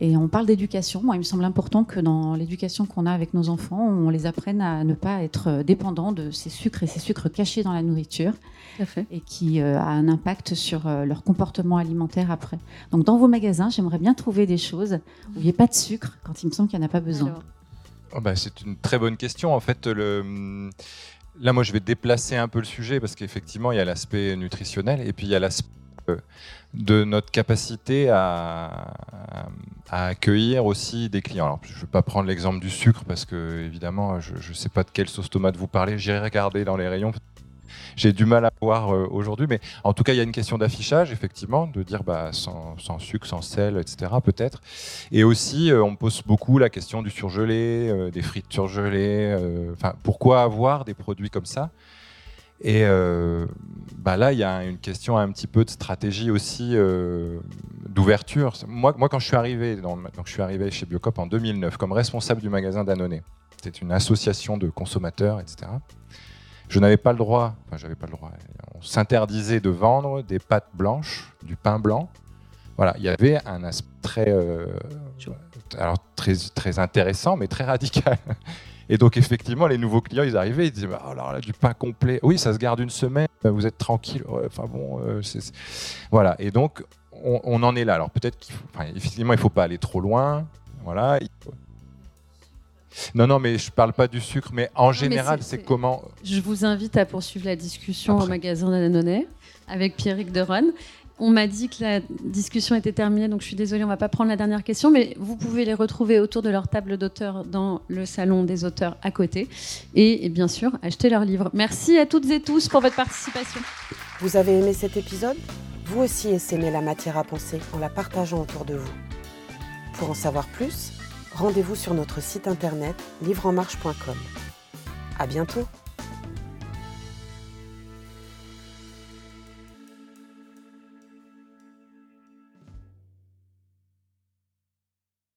Et on parle d'éducation. Moi, il me semble important que dans l'éducation qu'on a avec nos enfants, on les apprenne à ne pas être dépendants de ces sucres et ces sucres cachés dans la nourriture et qui euh, a un impact sur euh, leur comportement alimentaire après. Donc, dans vos magasins, j'aimerais bien trouver des choses où il n'y ait pas de sucre quand il me semble qu'il n'y en a pas besoin. Oh bah, c'est une très bonne question. En fait, le... là, moi, je vais déplacer un peu le sujet parce qu'effectivement, il y a l'aspect nutritionnel et puis il y a l'aspect euh, de notre capacité à, accueillir aussi des clients. Alors, je ne vais pas prendre l'exemple du sucre parce que, évidemment, je ne sais pas de quelle sauce tomate vous parlez. J'irai regarder dans les rayons j'ai du mal à voir euh, aujourd'hui. Mais en tout cas, il y a une question d'affichage, effectivement, de dire bah, sans, sucre, sans sel, etc. peut-être. Et aussi, euh, on me pose beaucoup la question du surgelé, euh, des frites surgelées. Pourquoi avoir des produits comme ça? Et bah là, il y a une question un petit peu de stratégie aussi d'ouverture. Moi, moi, quand je suis arrivé, donc je suis arrivé chez Biocop en 2009 comme responsable du magasin Danone. C'était une association de consommateurs, etc je n'avais pas le droit, enfin j'avais pas le droit, on s'interdisait de vendre des pâtes blanches, du pain blanc. Voilà, il y avait un aspect très, euh, alors très, très intéressant, mais très radical. Et donc effectivement, les nouveaux clients, ils arrivaient, ils disaient, bah, alors là, du pain complet, oui, ça se garde une semaine, vous êtes tranquille. Enfin bon, euh, voilà. Et donc on, en est là. Alors peut-être qu'effectivement, il ne faut pas aller trop loin. Voilà. Non, non, mais je parle pas du sucre, mais en général, c'est comment Je vous invite à poursuivre la discussion au magasin d'Annonay avec Pierrick Deron. On m'a dit que la discussion était terminée, donc je suis désolée, on va pas prendre la dernière question, mais vous pouvez les retrouver autour de leur table d'auteurs dans le salon des auteurs à côté, et, bien sûr acheter leurs livres. Merci à toutes et tous pour votre participation. Vous avez aimé cet épisode? Vous aussi essaimez la matière à penser en la partageant autour de vous. Pour en savoir plus, rendez-vous sur notre site internet livreenmarche.com. À bientôt!